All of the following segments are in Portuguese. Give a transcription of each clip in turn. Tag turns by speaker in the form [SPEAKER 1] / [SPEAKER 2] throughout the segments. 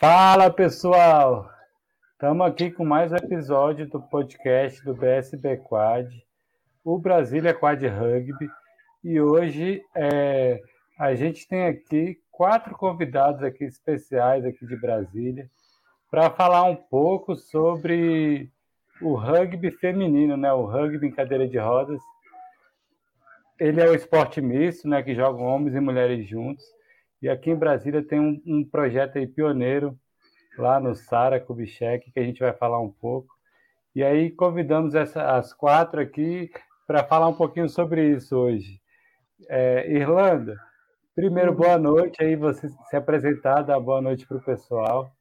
[SPEAKER 1] Fala pessoal! Estamos aqui com mais um episódio do podcast do BSB Quad, o Brasília Quad Rugby, e hoje é, a gente tem aqui quatro convidados aqui especiais aqui de Brasília para falar um pouco sobre o rugby feminino, né? O rugby em cadeira de rodas. Ele é o esporte misto, né? Que jogam homens e mulheres juntos. E aqui em Brasília tem um, um projeto aí pioneiro lá no Sara Kubitschek, que a gente vai falar um pouco. E aí convidamos essa, as quatro aqui para falar um pouquinho sobre isso hoje. É, Irlanda, primeiro boa noite aí, você se apresentar, dar boa noite para o pessoal.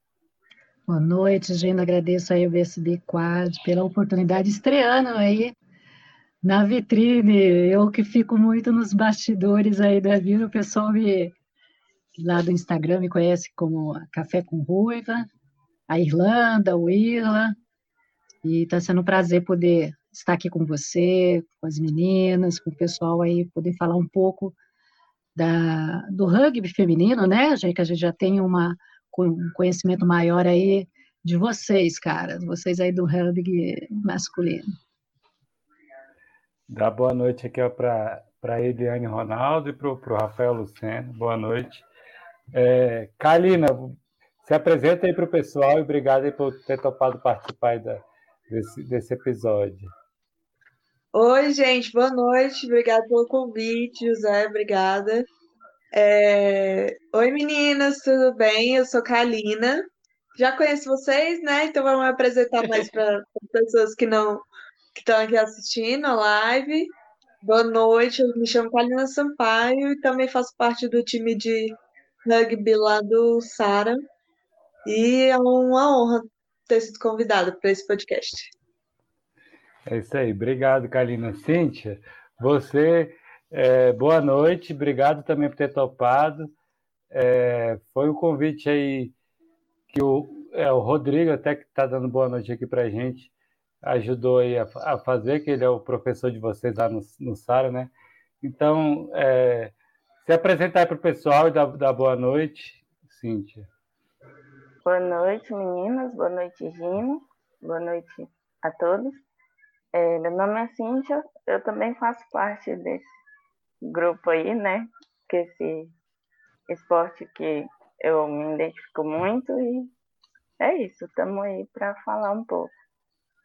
[SPEAKER 2] Boa noite, gente. Agradeço aí o BSB Quad pela oportunidade estreando aí na vitrine. Eu que fico muito nos bastidores aí da vida, o pessoal me lá do Instagram me conhece como Café com Ruiva, a Irlanda, o Irla, e está sendo um prazer poder estar aqui com você, com as meninas, com o pessoal aí, poder falar um pouco da, do rugby feminino, né, já que a gente já tem uma, um conhecimento maior aí de vocês, caras, vocês aí do rugby masculino.
[SPEAKER 1] Dá boa noite aqui para a Eliane Ronaldo e para o Rafael Luceno. Boa noite. É, Kalina, se apresenta aí para o pessoal e obrigado aí por ter topado participar da, desse, desse episódio.
[SPEAKER 3] Oi, gente, boa noite. Obrigada pelo convite, José, obrigada. É... Oi, meninas, tudo bem? Eu sou Kalina. Já conheço vocês, né? Então vamos apresentar mais para pessoas que não que estão aqui assistindo a live. Boa noite, eu me chamo Kalina Sampaio e também faço parte do time de rugby lá do Sara. E é uma honra ter sido convidada para esse podcast.
[SPEAKER 1] É isso aí. Obrigado, Kalina. Cíntia, você, é, boa noite. Obrigado também por ter topado. É, foi um convite aí que o, é, o Rodrigo, até que está dando boa noite aqui para a gente, ajudou aí a, a, fazer, que ele é o professor de vocês lá no, no Sara, né? Então, é, se apresentar para o pessoal e dar, dar boa noite, Cíntia.
[SPEAKER 4] Boa noite, meninas. Boa noite, Gino. Boa noite a todos. É, meu nome é Cíntia. Eu também faço parte desse grupo aí, né? Que esse esporte que eu me identifico muito e é isso. Estamos aí para falar um pouco.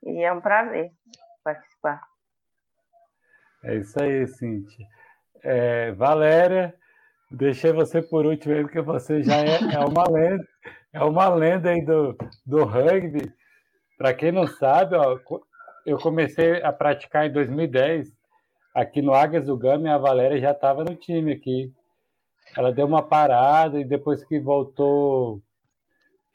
[SPEAKER 4] E é um prazer participar.
[SPEAKER 1] É isso aí, Cíntia. É, Valéria, deixei você por último aí, porque você já é, é uma lenda, é uma lenda aí do, do rugby. Para quem não sabe, ó, eu comecei a praticar em 2010 aqui no Águias do Gama e a Valéria já estava no time aqui. Ela deu uma parada e depois que voltou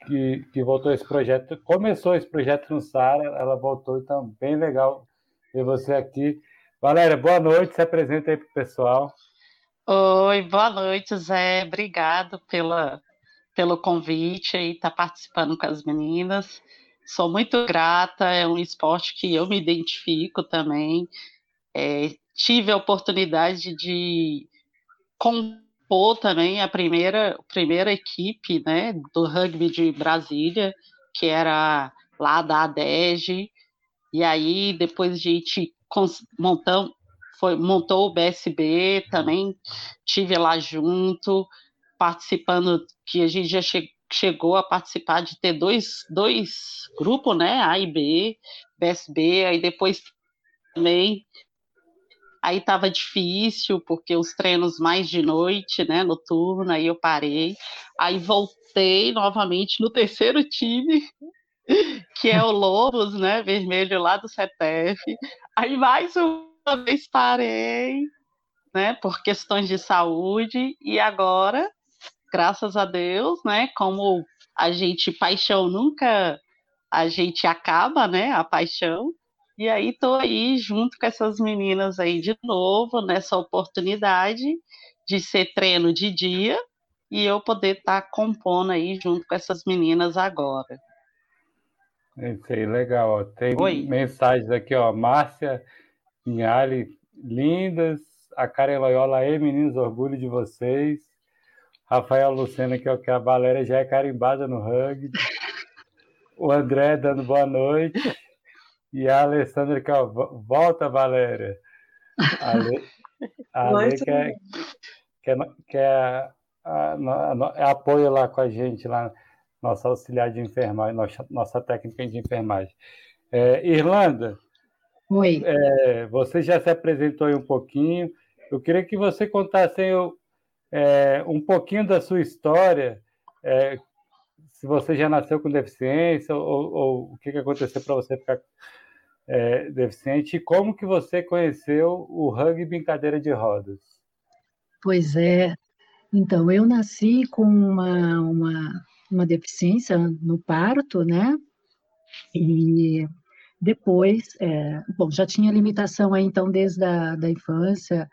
[SPEAKER 1] que, que voltou esse projeto, começou esse projeto no Sara, ela voltou, então bem legal ver você aqui. Valéria, boa noite, se apresenta aí para o pessoal.
[SPEAKER 5] Oi, boa noite, Zé. Obrigado pela, pelo convite e estar tá participando com as meninas. Sou muito grata, é um esporte que eu me identifico também. É, tive a oportunidade de compor também a primeira, primeira equipe né, do rugby de Brasília, que era lá da ADEG, e aí depois de a gente montão, foi, montou o BSB também, tive lá junto, participando, que a gente já che, chegou a participar de ter dois, dois grupos, né, A e B, BSB, aí depois também aí estava difícil, porque os treinos mais de noite, né, noturno, aí eu parei, aí voltei novamente no terceiro time, que é o Lobos, né, vermelho lá do CETEF, aí mais uma vez parei, né, por questões de saúde, e agora, graças a Deus, né, como a gente, paixão nunca, a gente acaba, né, a paixão, e aí tô aí junto com essas meninas aí de novo, nessa oportunidade de ser treino de dia, e eu poder estar tá compondo aí junto com essas meninas agora.
[SPEAKER 1] É isso aí, legal. Ó. Tem Oi. mensagens aqui, ó. Márcia Pinhali, lindas. A Karen Loyola aí, meninos, orgulho de vocês. Rafael Lucena, que é o que a Valéria já é carimbada no rugby. O André dando boa noite. E a Alessandra que volta, Valéria. A Ale, a Ale que, é, que, é, que é, a, a, apoio lá com a gente, lá, nossa auxiliar de enfermagem, nossa, nossa técnica de enfermagem. É, Irlanda,
[SPEAKER 2] Oi.
[SPEAKER 1] É, você já se apresentou aí um pouquinho. Eu queria que você contasse é, um pouquinho da sua história, é, se você já nasceu com deficiência ou, ou o que, que aconteceu para você ficar é, deficiente e como que você conheceu o rugby em cadeira de rodas.
[SPEAKER 2] Pois é. Então, eu nasci com uma, uma, uma deficiência no parto, né? E depois, é, bom, já tinha limitação aí, então, desde a da infância,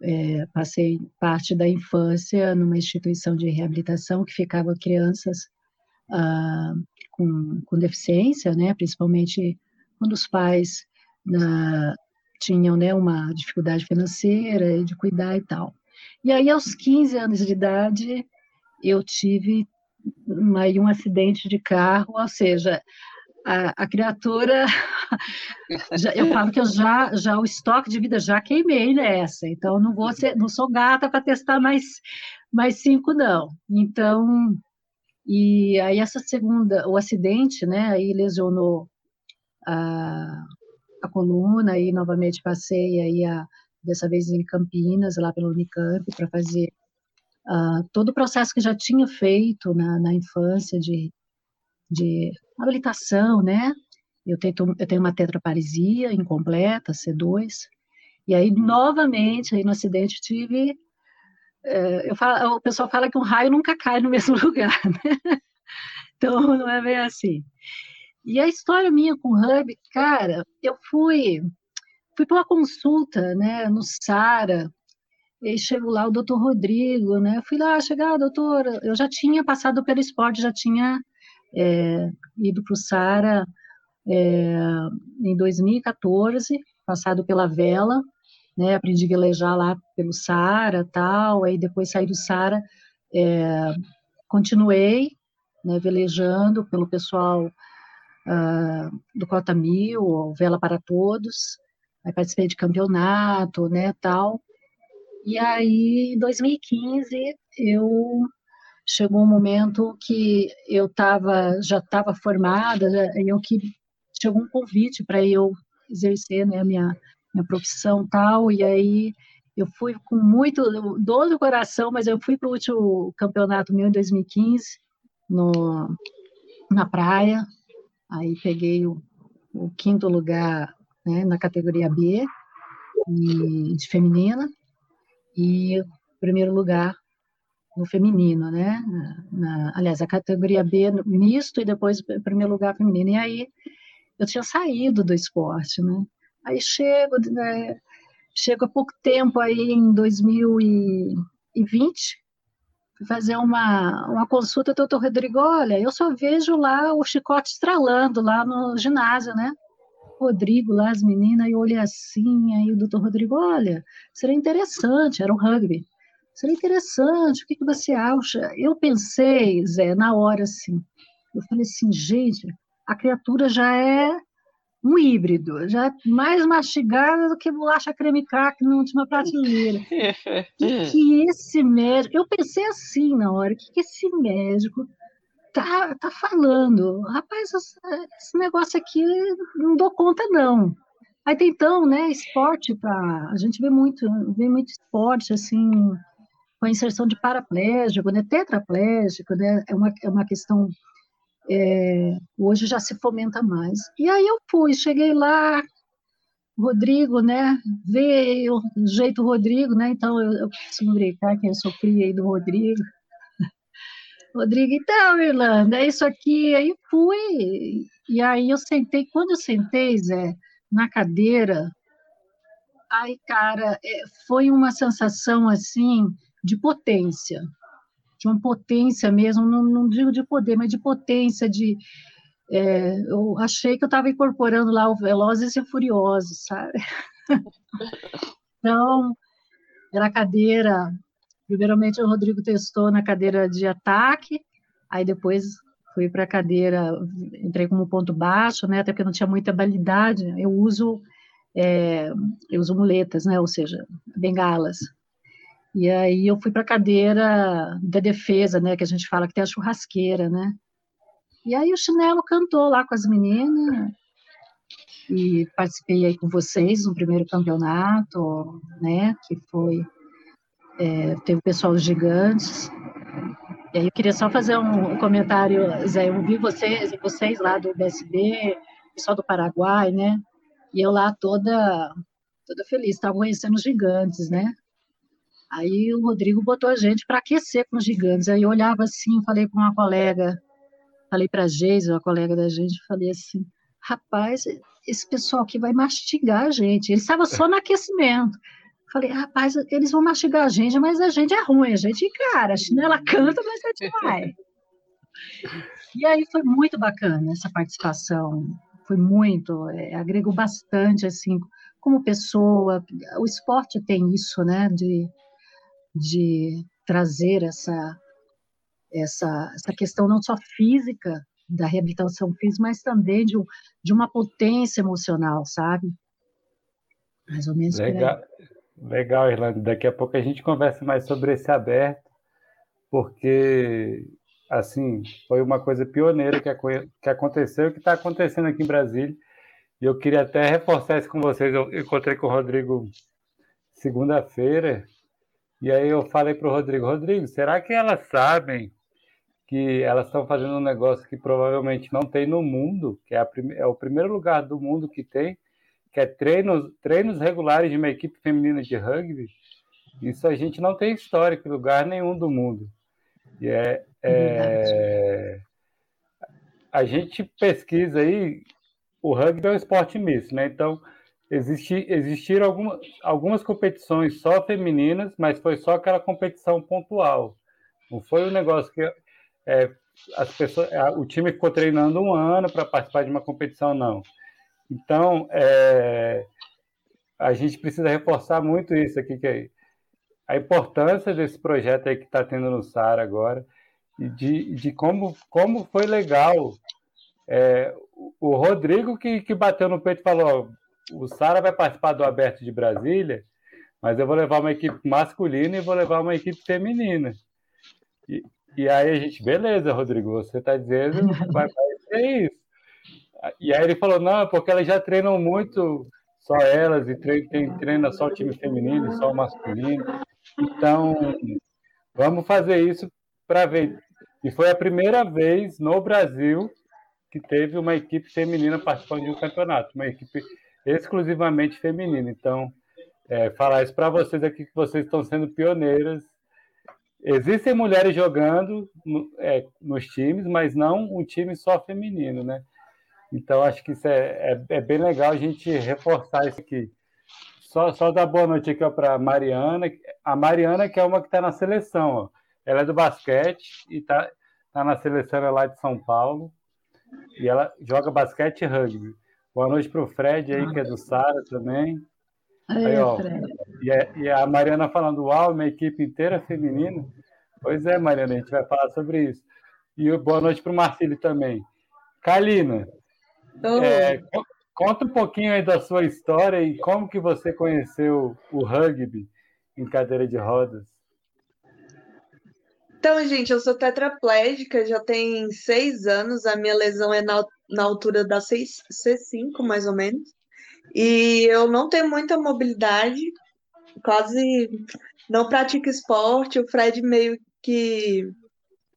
[SPEAKER 2] é, passei parte da infância numa instituição de reabilitação que ficava crianças ah, com, com deficiência, né, principalmente quando os pais na, tinham né, uma dificuldade financeira de cuidar e tal. E aí, aos 15 anos de idade, eu tive uma, um acidente de carro, ou seja, a, a criatura, já, eu falo que eu já, já o estoque de vida já queimei nessa, então não vou ser, não sou gata para testar mais, mais cinco não. Então, e aí essa segunda, o acidente, né, aí lesionou a, a coluna, aí novamente passei aí a, dessa vez em Campinas, lá pelo Unicamp, para fazer uh, todo o processo que já tinha feito na, na infância de de habilitação, né? Eu, tento, eu tenho uma tetraparesia incompleta, C2, e aí, novamente, aí no acidente, tive. É, eu falo, o pessoal fala que um raio nunca cai no mesmo lugar, né? Então, não é bem assim. E a história minha com o Hub, cara, eu fui fui para uma consulta, né, no Sara, e aí chego lá o doutor Rodrigo, né, fui lá, chegar, doutora, eu já tinha passado pelo esporte, já tinha é, ido para o Sara é, em 2014, passado pela vela, né, aprendi a velejar lá pelo Sara, tal, aí depois saí do Sara, é, continuei, né, velejando pelo pessoal uh, do Cota Mil, Vela para Todos, aí participei de campeonato, né, tal, e aí, em 2015, eu chegou um momento que eu tava, já estava formada, e eu que chegou um convite para eu exercer né, a minha, minha profissão tal, e aí eu fui com muito dor no coração, mas eu fui para o último campeonato meu em 2015, no, na praia, aí peguei o, o quinto lugar né, na categoria B, e, de feminina, e primeiro lugar no feminino, né? Na, aliás, a categoria B misto e depois primeiro lugar feminino. E aí eu tinha saído do esporte, né? Aí chego, né, chego há pouco tempo aí em 2020 fazer uma, uma consulta do doutor Rodrigo, olha, eu só vejo lá o chicote estralando lá no ginásio, né? Rodrigo lá, as meninas, e eu olhei assim, aí o doutor Rodrigo, olha, seria interessante, era um rugby seria interessante, o que, que você acha? Eu pensei, Zé, na hora assim, eu falei assim, gente, a criatura já é um híbrido, já é mais mastigada do que bolacha creme crack na última prateleira. que, que esse médico, eu pensei assim na hora, o que, que esse médico tá, tá falando? Rapaz, esse negócio aqui não dou conta não. Aí tem então, né, esporte para a gente vê muito, vê muito esporte assim, com a inserção de paraplégico, né, tetraplégico, né, é uma, é uma questão, é, hoje já se fomenta mais. E aí eu fui, cheguei lá, Rodrigo, né, veio, jeito Rodrigo, né, então eu, eu costumo brincar que eu sou cria aí do Rodrigo. Rodrigo, então, Irlanda, é isso aqui, aí fui, e aí eu sentei, quando eu sentei, Zé, na cadeira, ai, cara, é, foi uma sensação, assim, de potência, de uma potência mesmo, não, não digo de poder, mas de potência, de é, eu achei que eu estava incorporando lá o Velozes e Furiosos, sabe? então, era cadeira Primeiramente, o Rodrigo testou na cadeira de ataque, aí depois fui para a cadeira, entrei como ponto baixo, né, até porque não tinha muita habilidade. Eu uso, é, eu uso muletas, né, ou seja, bengalas. E aí eu fui para a cadeira da defesa, né, que a gente fala que tem a churrasqueira, né. E aí o Chinelo cantou lá com as meninas, e participei aí com vocês no primeiro campeonato, né, que foi, é, teve o pessoal gigantes, e aí eu queria só fazer um comentário, Zé, eu vi vocês, vocês lá do BSB, pessoal do Paraguai, né, e eu lá toda, toda feliz, estava conhecendo os gigantes, né, aí o Rodrigo botou a gente para aquecer com os gigantes, aí eu olhava assim, falei com uma colega, falei para a Geisa, uma colega da gente, falei assim, rapaz, esse pessoal aqui vai mastigar a gente. Ele estava só no aquecimento. Falei, rapaz, eles vão mastigar a gente, mas a gente é ruim, a gente encara, a chinela canta, mas a gente vai. E aí foi muito bacana essa participação, foi muito, é, agregou bastante, assim, como pessoa, o esporte tem isso, né, de, de trazer essa, essa, essa questão não só física, da reabilitação física, mas também de, de uma potência emocional, sabe?
[SPEAKER 1] Mais ou menos. Legal, legal, Irlanda. Daqui a pouco a gente conversa mais sobre esse aberto, porque assim foi uma coisa pioneira que, que aconteceu, que está acontecendo aqui em Brasília. E eu queria até reforçar isso com vocês. Eu encontrei com o Rodrigo segunda-feira, e aí eu falei para o Rodrigo, Rodrigo, será que elas sabem que elas estão fazendo um negócio que provavelmente não tem no mundo, que é, prime... é, o primeiro lugar do mundo que tem, que é treinos, treinos regulares de uma equipe feminina de rugby. Isso a gente não tem histórico em lugar nenhum do mundo. E é, é... a gente pesquisa aí, o rugby é um esporte misto, né? Então, existi, existiram algumas, algumas competições só femininas, mas foi só aquela competição pontual. Não foi um negócio que é, as pessoas, o time ficou treinando um ano para participar de uma competição, não. Então, é, a gente precisa reforçar muito isso aqui, que é a importância desse projeto aí que está tendo no SAR agora, e de, de como, como foi legal. É, o Rodrigo que, que bateu no peito e falou: o Sara vai participar do Aberto de Brasília, mas eu vou levar uma equipe masculina e vou levar uma equipe feminina. E, e aí a gente, beleza, Rodrigo, você está dizendo vai, vai ser isso. E aí ele falou, não, é porque elas já treinam muito só elas, e tem, treina só o time feminino, só o masculino. Então, vamos fazer isso para ver. E foi a primeira vez no Brasil que teve uma equipe feminina participando de um campeonato, uma equipe exclusivamente feminina. Então, é, falar isso para vocês aqui que vocês estão sendo pioneiras Existem mulheres jogando é, nos times, mas não um time só feminino, né? Então, acho que isso é, é, é bem legal a gente reforçar isso aqui. Só, só dar boa noite aqui para a Mariana. A Mariana, que é uma que está na seleção. Ó. Ela é do basquete e está tá na seleção lá de São Paulo. E ela joga basquete e rugby. Boa noite para o Fred aí, que é do Sara também. Aí, ó, e, a, e a Mariana falando, uau, minha equipe inteira feminina. Pois é, Mariana, a gente vai falar sobre isso. E boa noite para o Marcílio também. Kalina, é, conta um pouquinho aí da sua história e como que você conheceu o rugby em cadeira de rodas.
[SPEAKER 3] Então, gente, eu sou tetraplégica, já tem seis anos, a minha lesão é na, na altura da C, C5, mais ou menos. E eu não tenho muita mobilidade, quase não pratico esporte. O Fred meio que.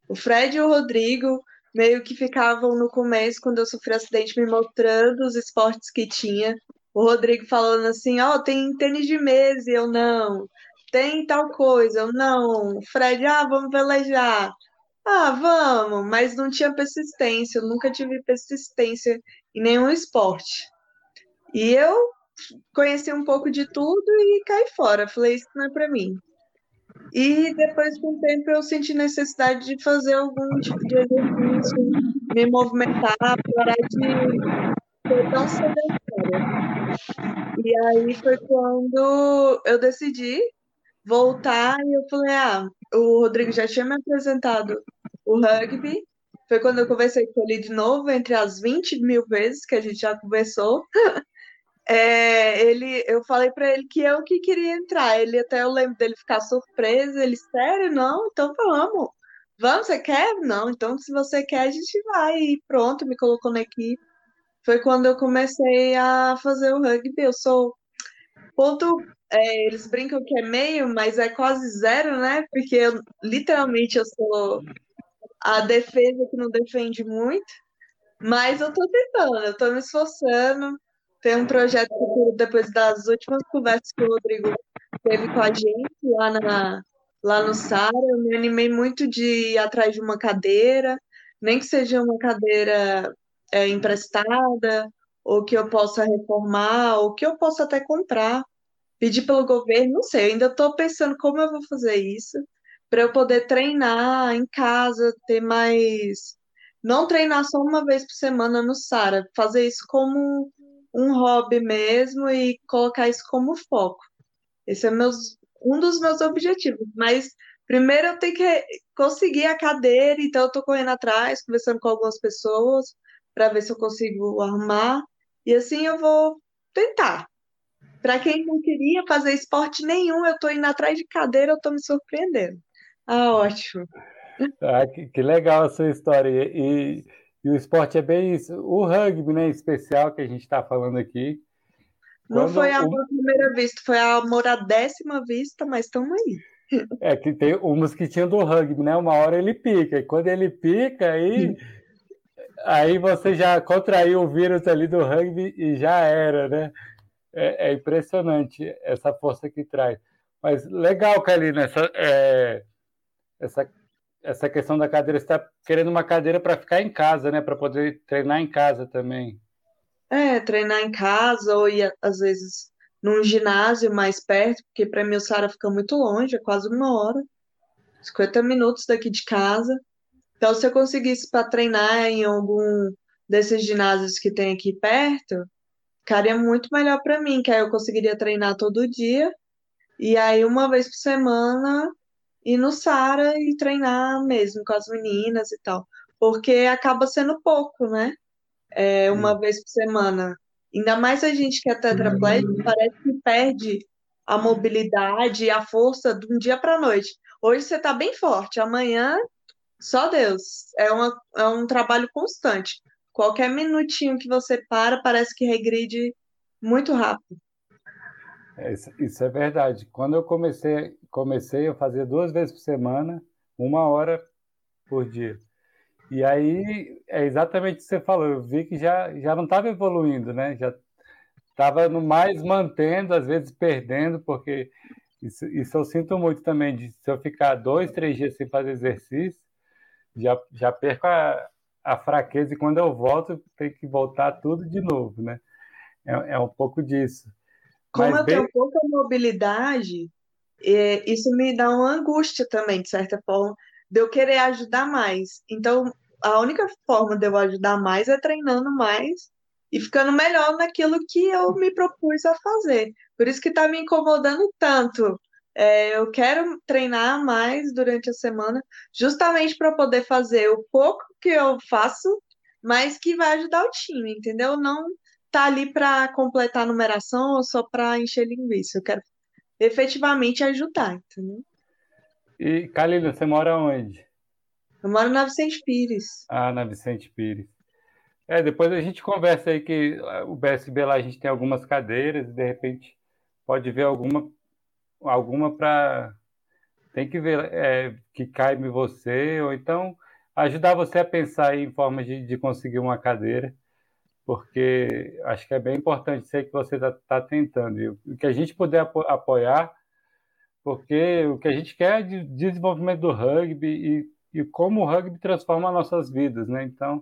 [SPEAKER 3] O Fred e o Rodrigo meio que ficavam no começo, quando eu sofri acidente, me mostrando os esportes que tinha. O Rodrigo falando assim: Ó, oh, tem tênis de mesa, e eu não. Tem tal coisa, eu não. Fred, ah, vamos velejar. Ah, vamos, mas não tinha persistência, eu nunca tive persistência em nenhum esporte. E eu conheci um pouco de tudo e caí fora. Falei, isso não é para mim. E depois, com o tempo, eu senti necessidade de fazer algum tipo de exercício, me movimentar, parar de ser tão sedentária. E aí foi quando eu decidi voltar e eu falei, ah, o Rodrigo já tinha me apresentado o rugby. Foi quando eu conversei com ele de novo, entre as 20 mil vezes que a gente já conversou. É, ele, eu falei para ele que eu que queria entrar. Ele até eu lembro dele ficar surpreso. Ele, sério? Não? Então vamos. Vamos, você quer? Não, então se você quer, a gente vai. E pronto, me colocou na equipe. Foi quando eu comecei a fazer o rugby. Eu sou ponto. É, eles brincam que é meio, mas é quase zero, né? Porque eu, literalmente eu sou a defesa que não defende muito. Mas eu tô tentando, eu tô me esforçando. Tem um projeto depois das últimas conversas que o Rodrigo teve com a gente lá, na, lá no Sara. Eu me animei muito de ir atrás de uma cadeira, nem que seja uma cadeira é, emprestada, ou que eu possa reformar, ou que eu possa até comprar, pedir pelo governo, não sei. Ainda estou pensando como eu vou fazer isso para eu poder treinar em casa, ter mais. Não treinar só uma vez por semana no Sara, fazer isso como um hobby mesmo e colocar isso como foco. Esse é meus, um dos meus objetivos. Mas primeiro eu tenho que conseguir a cadeira, então eu estou correndo atrás, conversando com algumas pessoas para ver se eu consigo arrumar. E assim eu vou tentar. Para quem não queria fazer esporte nenhum, eu estou indo atrás de cadeira, eu estou me surpreendendo. Ah, ótimo.
[SPEAKER 1] Ah, que, que legal a sua história. E, e o esporte é bem isso. O rugby, né, especial, que a gente está falando aqui.
[SPEAKER 3] Não foi à primeira vista, foi amor à décima vista, mas estamos aí.
[SPEAKER 1] É que tem o mosquitinho do rugby, né? Uma hora ele pica, e quando ele pica, aí, aí você já contraiu o vírus ali do rugby e já era, né? É, é impressionante essa força que traz. Mas legal, Kalina, essa, é, essa essa questão da cadeira, você está querendo uma cadeira para ficar em casa, né? Para poder treinar em casa também.
[SPEAKER 3] É, treinar em casa ou ir, às vezes, num ginásio mais perto, porque para mim o Sara fica muito longe, é quase uma hora, 50 minutos daqui de casa. Então, se eu conseguisse para treinar em algum desses ginásios que tem aqui perto, ficaria muito melhor para mim, que aí eu conseguiria treinar todo dia. E aí, uma vez por semana, ir no Sara e treinar mesmo com as meninas e tal. Porque acaba sendo pouco, né? É, uma hum. vez por semana. Ainda mais a gente que é tetraplégico, hum. parece que perde a mobilidade e a força de um dia para a noite. Hoje você está bem forte, amanhã, só Deus. É, uma, é um trabalho constante. Qualquer minutinho que você para, parece que regride muito rápido.
[SPEAKER 1] É, isso é verdade. Quando eu comecei, comecei a fazer duas vezes por semana, uma hora por dia. E aí é exatamente o que você falou. Eu vi que já, já não estava evoluindo, né? Já estava no mais mantendo, às vezes perdendo, porque isso, isso eu sinto muito também. De, se eu ficar dois, três dias sem fazer exercício, já, já perco a, a fraqueza e quando eu volto, tem que voltar tudo de novo, né? É, é um pouco disso.
[SPEAKER 3] Como Mas eu bem... tenho pouca mobilidade, é, isso me dá uma angústia também, de certa forma, de eu querer ajudar mais. Então, a única forma de eu ajudar mais é treinando mais e ficando melhor naquilo que eu me propus a fazer. Por isso que está me incomodando tanto. É, eu quero treinar mais durante a semana, justamente para poder fazer o pouco que eu faço, mas que vai ajudar o time, entendeu? Não tá ali para completar a numeração ou só para encher linguiça. Eu quero efetivamente ajudar, entendeu?
[SPEAKER 1] E, Kalina, você mora onde?
[SPEAKER 3] Eu moro na Vicente Pires.
[SPEAKER 1] Ah, na Vicente Pires. É, depois a gente conversa aí que o BSB lá a gente tem algumas cadeiras e de repente pode ver alguma alguma para tem que ver é, que caiba você ou então ajudar você a pensar em formas de, de conseguir uma cadeira porque acho que é bem importante ser que você está tá tentando. E o que a gente puder apoiar, porque o que a gente quer é de desenvolvimento do rugby e, e como o rugby transforma nossas vidas, né? Então,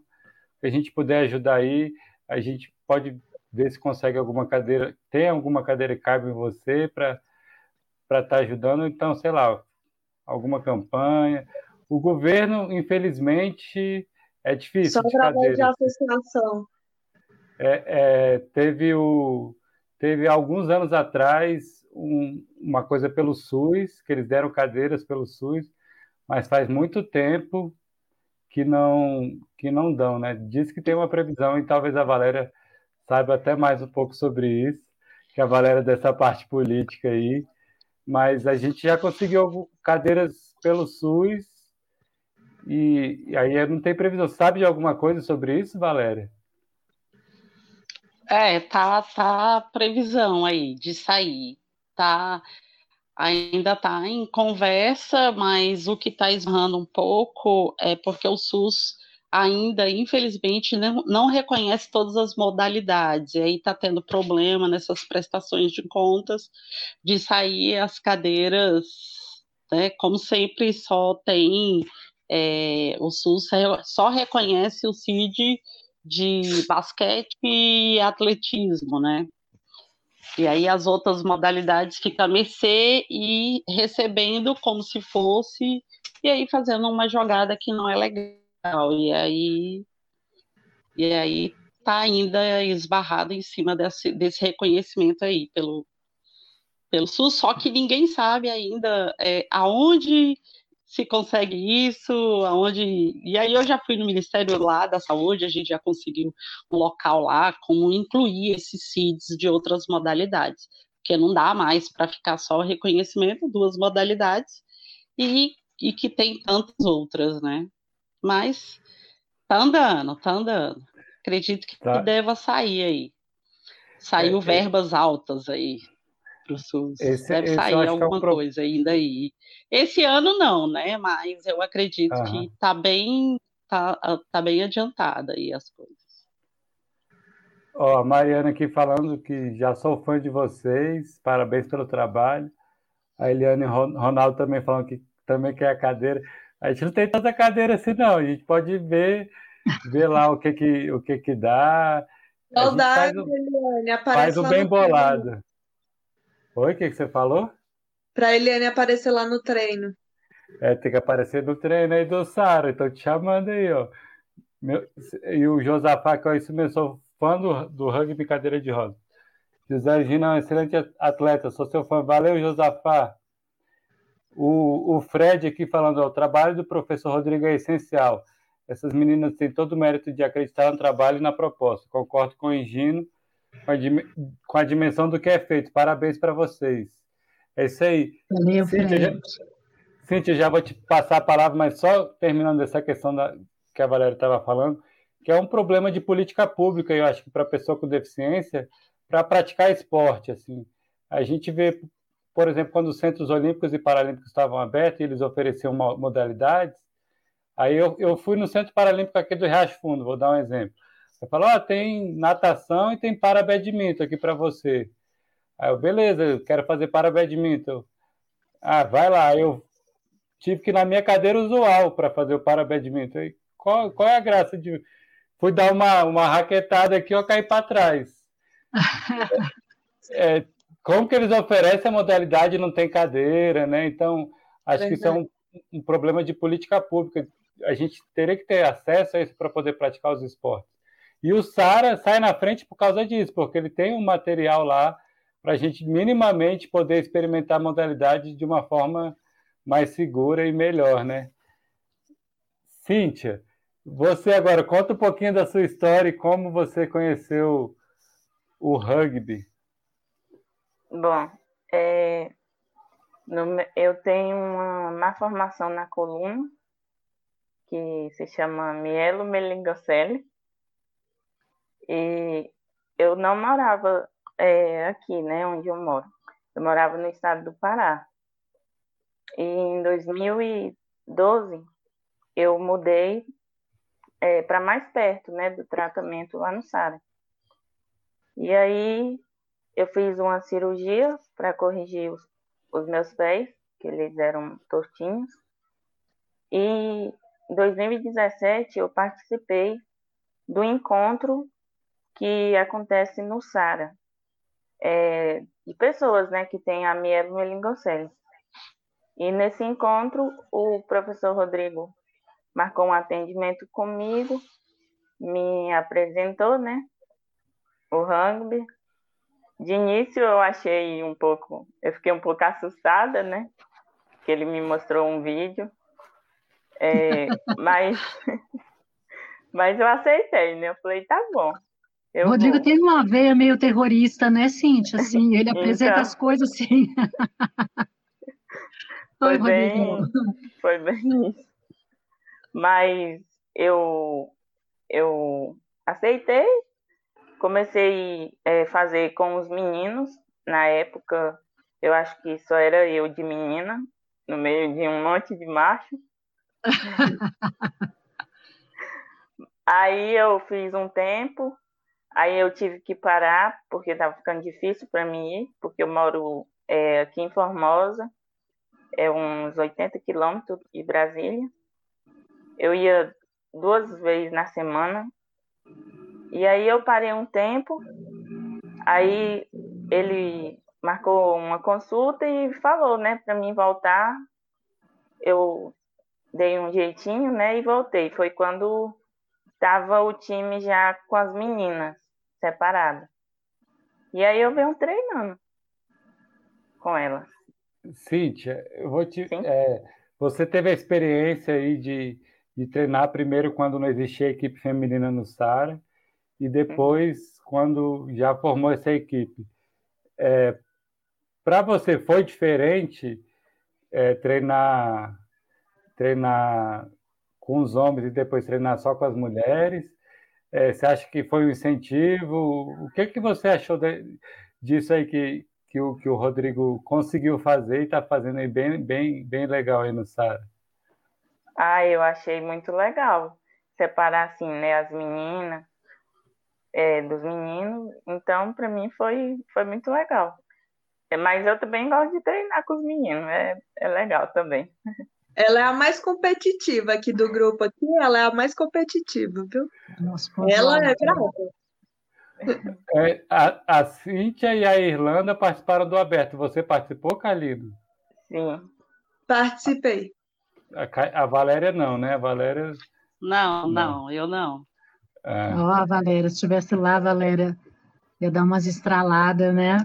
[SPEAKER 1] se a gente puder ajudar aí, a gente pode ver se consegue alguma cadeira, tem alguma cadeira que cabe em você para estar tá ajudando, então, sei lá, alguma campanha. O governo, infelizmente, é difícil.
[SPEAKER 3] Só através de associação.
[SPEAKER 1] É, é, teve o teve alguns anos atrás um, uma coisa pelo SUS, que eles deram cadeiras pelo SUS, mas faz muito tempo que não que não dão, né? Diz que tem uma previsão e talvez a Valéria saiba até mais um pouco sobre isso, que a Valéria dessa parte política aí, mas a gente já conseguiu cadeiras pelo SUS e, e aí não tem previsão. Sabe de alguma coisa sobre isso, Valéria?
[SPEAKER 5] É, tá, tá previsão aí de sair. Tá, ainda tá em conversa, mas o que está esbarrando um pouco é porque o SUS ainda, infelizmente, não, não reconhece todas as modalidades. E aí está tendo problema nessas prestações de contas de sair as cadeiras, né? Como sempre, só tem é, o SUS só reconhece o CID de basquete e atletismo, né? E aí as outras modalidades ficam a mercê e recebendo como se fosse, e aí fazendo uma jogada que não é legal. E aí, e aí tá ainda esbarrado em cima desse, desse reconhecimento aí pelo, pelo SUS, só que ninguém sabe ainda é, aonde se consegue isso, aonde. E aí eu já fui no Ministério lá da Saúde, a gente já conseguiu um local lá, como incluir esses CIDs de outras modalidades, porque não dá mais para ficar só o reconhecimento, duas modalidades, e, e que tem tantas outras, né? Mas tá andando, tá andando. Acredito que tá. deva sair aí. Saiu é, é. verbas é... altas aí para o SUS. Esse, Deve esse sair alguma é um pro... coisa ainda aí. Esse ano não, né? Mas eu acredito uhum. que está bem, tá, tá bem adiantada aí as coisas.
[SPEAKER 1] Ó, a Mariana aqui falando que já sou fã de vocês, parabéns pelo trabalho. A Eliane Ronaldo também falando que também quer a cadeira. A gente não tem tanta cadeira assim, não. A gente pode ver, ver lá o que que, o que, que dá.
[SPEAKER 3] Saudade, Eliane. Aparece
[SPEAKER 1] faz o bem bolado. Oi, o que, que você falou?
[SPEAKER 3] Para Eliane aparecer lá no treino.
[SPEAKER 1] É, tem que aparecer no treino aí do Sara, estou te chamando aí, ó. Meu, e o Josafá, que é isso mesmo, sou fã do, do rugby cadeira de roda. José Gina é um excelente atleta, sou seu fã. Valeu, Josafá. O, o Fred aqui falando, ó, o trabalho do professor Rodrigo é essencial. Essas meninas têm todo o mérito de acreditar no trabalho e na proposta. Concordo com o Engino, com a, dimensão do que é feito. Parabéns para vocês. É isso aí.
[SPEAKER 2] Valeu, Cíntia, já,
[SPEAKER 1] Cíntia, já vou te passar a palavra, mas só terminando essa questão da, que a Valéria estava falando, que é um problema de política pública, eu acho que para a pessoa com deficiência, para praticar esporte. Assim. A gente vê, por exemplo, quando os Centros Olímpicos e Paralímpicos estavam abertos, eles ofereciam modalidades, aí eu, eu fui no Centro Paralímpico aqui do Riacho Fundo, vou dar um exemplo. Você falou, oh, tem natação e tem para badminton aqui para você. Aí eu, beleza, eu quero fazer para badminton. Ah, vai lá. Eu tive que ir na minha cadeira usual para fazer o para badminton. E qual, qual é a graça de. Fui dar uma, uma raquetada aqui, eu caí para trás. é, como que eles oferecem a modalidade não tem cadeira, né? Então, acho que isso é um, um problema de política pública. A gente teria que ter acesso a isso para poder praticar os esportes. E o Sara sai na frente por causa disso, porque ele tem um material lá para a gente minimamente poder experimentar a modalidade de uma forma mais segura e melhor, né? Cíntia, você agora conta um pouquinho da sua história e como você conheceu o rugby.
[SPEAKER 4] Bom, é, no, eu tenho uma má formação na coluna que se chama mielo melingocelli e eu não morava é, aqui, né, onde eu moro. Eu morava no estado do Pará. E em 2012, eu mudei é, para mais perto, né, do tratamento lá no Sara. E aí eu fiz uma cirurgia para corrigir os, os meus pés, que eles eram tortinhos. E em 2017 eu participei do encontro que acontece no Sara, é, de pessoas né, que têm a mielomeningocele. E nesse encontro, o professor Rodrigo marcou um atendimento comigo, me apresentou né, o rugby, de início eu achei um pouco, eu fiquei um pouco assustada, né? Que ele me mostrou um vídeo, é, mas, mas eu aceitei, né? Eu falei, tá bom.
[SPEAKER 2] Eu Rodrigo tem uma veia meio terrorista, né, Cintia? Assim, ele apresenta então, as coisas assim.
[SPEAKER 4] foi, Oi, bem, foi bem isso. Mas eu, eu aceitei, comecei a é, fazer com os meninos. Na época, eu acho que só era eu de menina, no meio de um monte de macho. aí eu fiz um tempo, aí eu tive que parar, porque estava ficando difícil para mim ir, porque eu moro é, aqui em Formosa, é uns 80 quilômetros de Brasília. Eu ia duas vezes na semana. E aí eu parei um tempo, aí ele marcou uma consulta e falou, né, para mim voltar. Eu dei um jeitinho, né, e voltei. Foi quando estava o time já com as meninas separadas. E aí eu venho treinando com elas.
[SPEAKER 1] Cíntia, eu vou te. É, você teve a experiência aí de de treinar primeiro quando não existia equipe feminina no Sara e depois uhum. quando já formou essa equipe. É, Para você foi diferente é, treinar treinar com os homens e depois treinar só com as mulheres? É, você acha que foi um incentivo? O que que você achou de, disso aí que, que, o, que o Rodrigo conseguiu fazer e está fazendo aí bem, bem, bem legal aí no Sara?
[SPEAKER 4] Ah, eu achei muito legal separar assim, né, as meninas é, dos meninos. Então, para mim foi foi muito legal. É, mas eu também gosto de treinar com os meninos, é, é legal também.
[SPEAKER 3] Ela é a mais competitiva aqui do grupo aqui, ela é a mais competitiva, viu? Nossa, ela é brava.
[SPEAKER 1] É, a, a Cíntia e a Irlanda participaram do aberto. Você participou, Calido?
[SPEAKER 4] Sim.
[SPEAKER 3] Participei.
[SPEAKER 1] A, a Valéria não, né? A Valéria.
[SPEAKER 5] Não, não, não eu não.
[SPEAKER 2] É. Ó, oh, Valéria, se estivesse lá, Valéria, ia dar umas estraladas, né?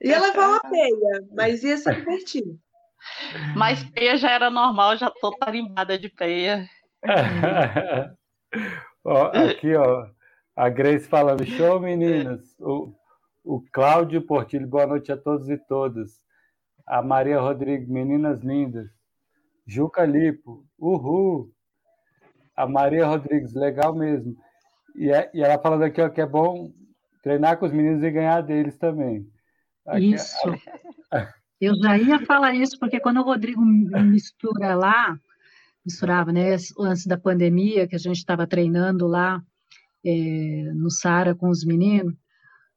[SPEAKER 3] Ia levar uma peia, mas ia se divertir.
[SPEAKER 5] Mas peia já era normal, já tô tarimbada de peia.
[SPEAKER 1] ó, aqui, ó, a Grace falando, show meninas. O, o Cláudio Portilho, boa noite a todos e todas. A Maria Rodrigues, meninas lindas. Juca Lipo, uhul. A Maria Rodrigues, legal mesmo. E, é, e ela falando aqui ó, que é bom treinar com os meninos e ganhar deles também.
[SPEAKER 2] Aqui, isso. Eu já ia falar isso, porque quando o Rodrigo mistura lá, misturava, né, antes da pandemia, que a gente estava treinando lá é, no Sara com os meninos,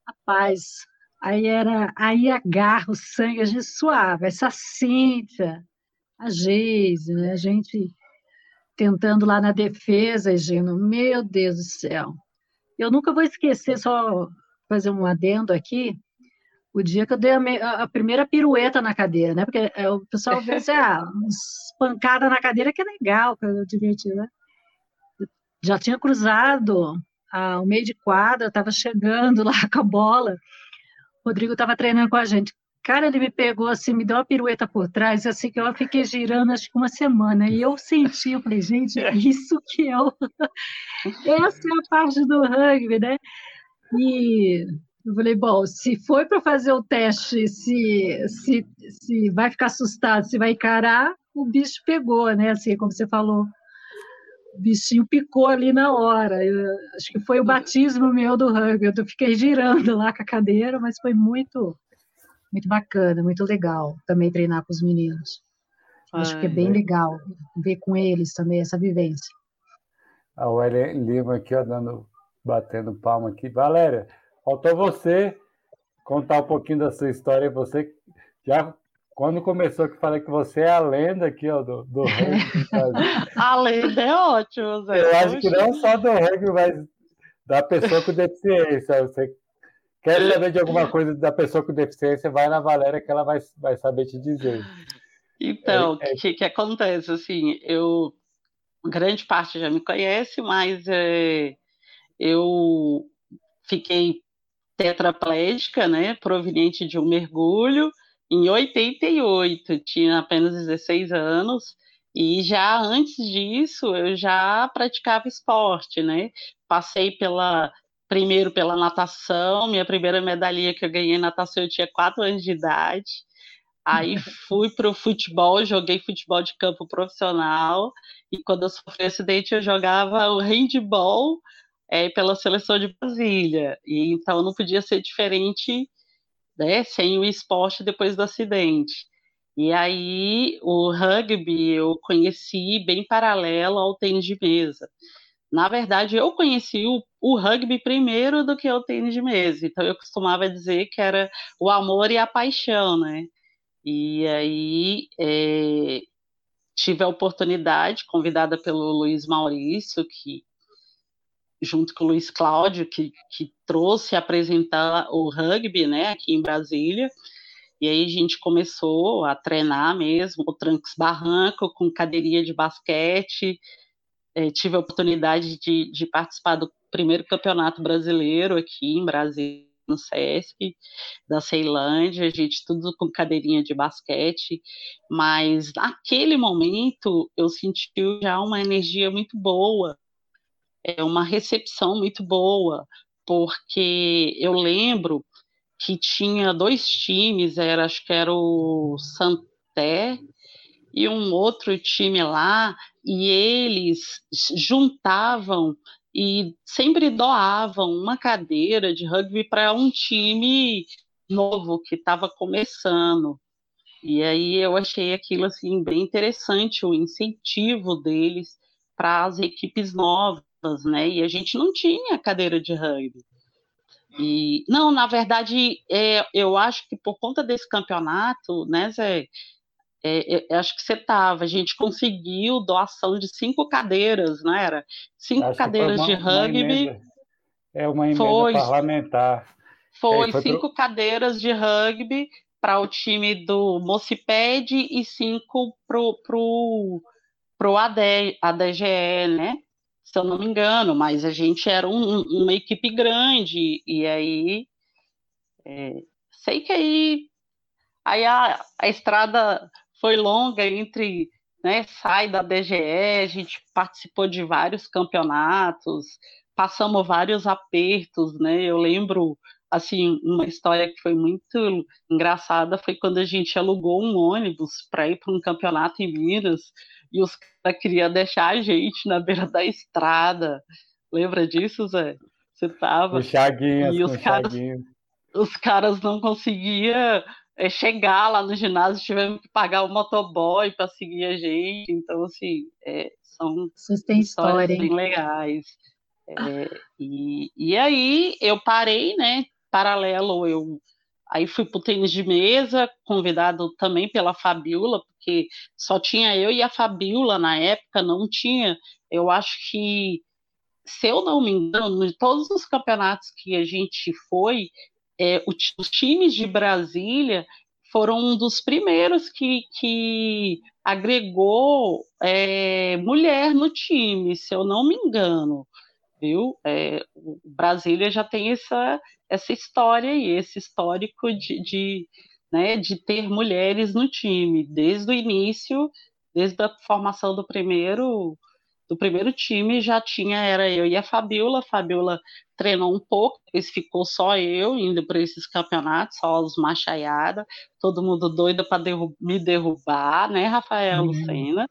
[SPEAKER 2] rapaz, aí era, aí agarra o sangue, a gente suava, essa Cíntia, a Geise, né? a gente tentando lá na defesa, Gino, meu Deus do céu. Eu nunca vou esquecer, só fazer um adendo aqui, o dia que eu dei a, a primeira pirueta na cadeira, né? Porque é, o pessoal vê assim, ah, pancada na cadeira que é legal, que eu diverti, né? Já tinha cruzado ah, o meio de quadra, estava chegando lá com a bola. O Rodrigo estava treinando com a gente. Cara, ele me pegou assim, me deu uma pirueta por trás, assim, que eu fiquei girando acho que uma semana. E eu senti, eu falei, gente, é isso que eu. Essa é a parte do rugby, né? E eu falei, bom, se foi para fazer o teste, se, se, se vai ficar assustado, se vai encarar, o bicho pegou, né? Assim, como você falou. O bichinho picou ali na hora. Eu, acho que foi o batismo meu do rugby. Eu fiquei girando lá com a cadeira, mas foi muito muito bacana, muito legal também treinar com os meninos. Ai, Acho que é bem legal ver com eles também essa vivência.
[SPEAKER 1] A Uélia Lima aqui, ó, dando, batendo palma aqui. Valéria, faltou você contar um pouquinho da sua história. Você já, quando começou, que falei que você é a lenda aqui, ó, do, do rugby.
[SPEAKER 5] a lenda é ótimo, Zé.
[SPEAKER 1] Eu acho que não só do rugby, mas da pessoa com deficiência. Você Quer saber de alguma coisa da pessoa com deficiência, vai na Valéria que ela vai, vai saber te dizer.
[SPEAKER 5] Então, o é, é... que, que acontece? Assim, eu. Grande parte já me conhece, mas é, eu fiquei tetraplégica, né, proveniente de um mergulho, em 88, tinha apenas 16 anos, e já antes disso eu já praticava esporte, né? Passei pela primeiro pela natação, minha primeira medalha que eu ganhei em natação eu tinha 4 anos de idade. Aí fui para o futebol, joguei futebol de campo profissional, e quando eu sofri acidente eu jogava o handball é, pela seleção de Brasília. E então não podia ser diferente né, sem o esporte depois do acidente. E aí o rugby eu conheci bem paralelo ao tênis de mesa. Na verdade, eu conheci o, o, rugby primeiro do que o tênis de mesa. Então eu costumava dizer que era o amor e a paixão, né? E aí é, tive a oportunidade, convidada pelo Luiz Maurício, que junto com o Luiz Cláudio, que, que trouxe apresentar o rugby, né, aqui em Brasília. E aí a gente começou a treinar mesmo, o Trancos Barranco, com cadeirinha de basquete. É, tive a oportunidade de, de participar do primeiro campeonato brasileiro aqui em Brasília, no SESC, da Ceilândia, a gente tudo com cadeirinha de basquete, mas naquele momento eu senti já uma energia muito boa, é uma recepção muito boa, porque eu lembro que tinha dois times, era, acho que era o Santé e um outro time lá, e eles juntavam e sempre doavam uma cadeira de rugby para um time novo que estava começando. E aí eu achei aquilo assim bem interessante o incentivo deles para as equipes novas né? E a gente não tinha cadeira de rugby. E, não, na verdade, é, eu acho que por conta desse campeonato, né, Zé? É, é, acho que você estava, a gente conseguiu doação de cinco cadeiras, não era? Cinco acho cadeiras uma, de rugby. Uma
[SPEAKER 1] é uma emenda foi, parlamentar.
[SPEAKER 5] Foi, foi cinco pro... cadeiras de rugby para o time do Mociped e cinco para o pro, pro AD, ADGE, né? Se eu não me engano, mas a gente era um, uma equipe grande, e aí é, sei que aí, aí a, a estrada foi longa entre né, sai da DGE, a gente participou de vários campeonatos, passamos vários apertos, né? Eu lembro assim, uma história que foi muito engraçada foi quando a gente alugou um ônibus para ir para um campeonato em Minas e os caras queriam deixar a gente na beira da estrada. Lembra disso, Zé? Você tava.
[SPEAKER 1] Chaguinhas,
[SPEAKER 5] e os caras, os caras não conseguiam é, chegar lá no ginásio, tivemos que pagar o motoboy para seguir a gente. Então, assim, é, são histórias história, bem legais. É, e, e aí eu parei, né? Paralelo, eu Aí fui para o tênis de mesa, convidado também pela Fabiola, porque só tinha eu e a Fabiola na época, não tinha. Eu acho que, se eu não me engano, de todos os campeonatos que a gente foi, é, os times de Brasília foram um dos primeiros que, que agregou é, mulher no time, se eu não me engano viu? É, o Brasília já tem essa, essa história e esse histórico de, de, né, de ter mulheres no time, desde o início, desde a formação do primeiro do primeiro time já tinha, era eu e a Fabiola, a Fabiola treinou um pouco, depois ficou só eu indo para esses campeonatos, só os machaiada, todo mundo doido para derru me derrubar, né, Rafael uhum. Lucena,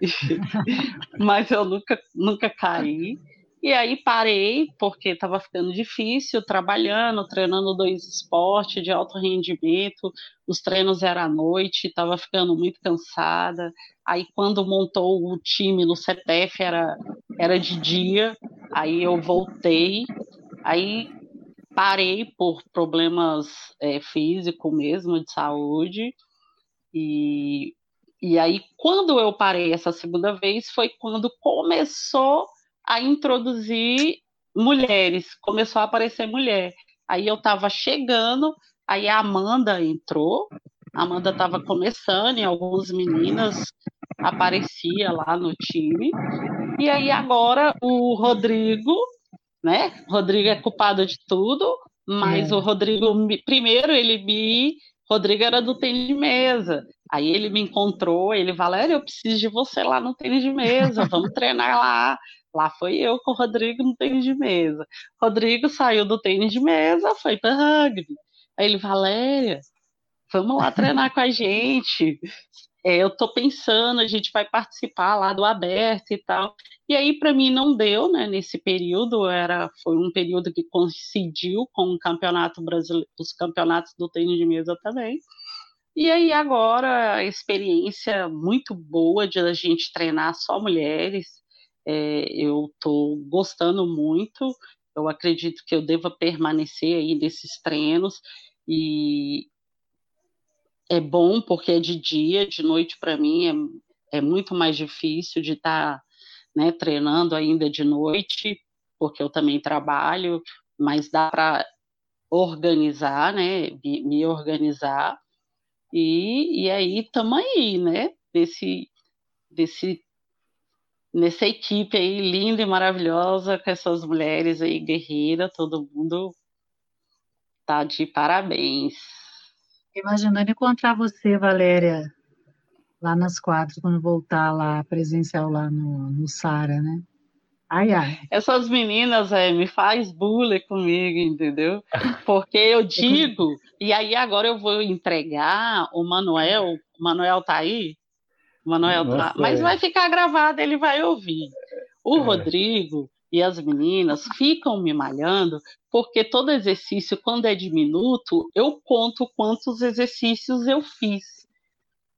[SPEAKER 5] mas eu nunca, nunca caí, e aí parei, porque estava ficando difícil, trabalhando, treinando dois esportes de alto rendimento, os treinos eram à noite, estava ficando muito cansada. Aí quando montou o time no CTF era, era de dia, aí eu voltei, aí parei por problemas é, físicos mesmo, de saúde, e, e aí quando eu parei essa segunda vez foi quando começou a introduzir mulheres, começou a aparecer mulher. Aí eu estava chegando, aí a Amanda entrou, a Amanda estava começando e algumas meninas aparecia lá no time. E aí agora o Rodrigo, né? Rodrigo é culpado de tudo. Mas é. o Rodrigo, primeiro ele me. Rodrigo era do tênis de mesa. Aí ele me encontrou, ele, Valéria, eu preciso de você lá no tênis de mesa, vamos treinar lá. Lá foi eu com o Rodrigo no tênis de mesa. Rodrigo saiu do tênis de mesa, foi para rugby. Aí ele, Valéria, vamos lá treinar com a gente. É, eu tô pensando, a gente vai participar lá do aberto e tal. E aí, para mim, não deu, né? Nesse período, era, foi um período que coincidiu com o campeonato brasileiro, os campeonatos do tênis de mesa também. E aí, agora, a experiência muito boa de a gente treinar só mulheres. É, eu estou gostando muito. Eu acredito que eu deva permanecer aí nesses treinos. E é bom porque é de dia, de noite para mim é, é muito mais difícil de estar tá, né, treinando ainda de noite, porque eu também trabalho, mas dá para organizar, né, me organizar, e, e aí estamos aí, né, desse, desse, nessa equipe aí linda e maravilhosa, com essas mulheres aí guerreiras, todo mundo tá de parabéns.
[SPEAKER 2] Imaginando encontrar você, Valéria, lá nas quadras, quando voltar lá, presencial lá no, no Sara, né? Ai, ai.
[SPEAKER 5] Essas meninas é, me faz bullying comigo, entendeu? Porque eu digo, e aí agora eu vou entregar o Manuel, o Manuel tá aí? O Manuel tá, mas vai ficar gravado, ele vai ouvir. O é. Rodrigo e as meninas ficam me malhando porque todo exercício, quando é de minuto, eu conto quantos exercícios eu fiz.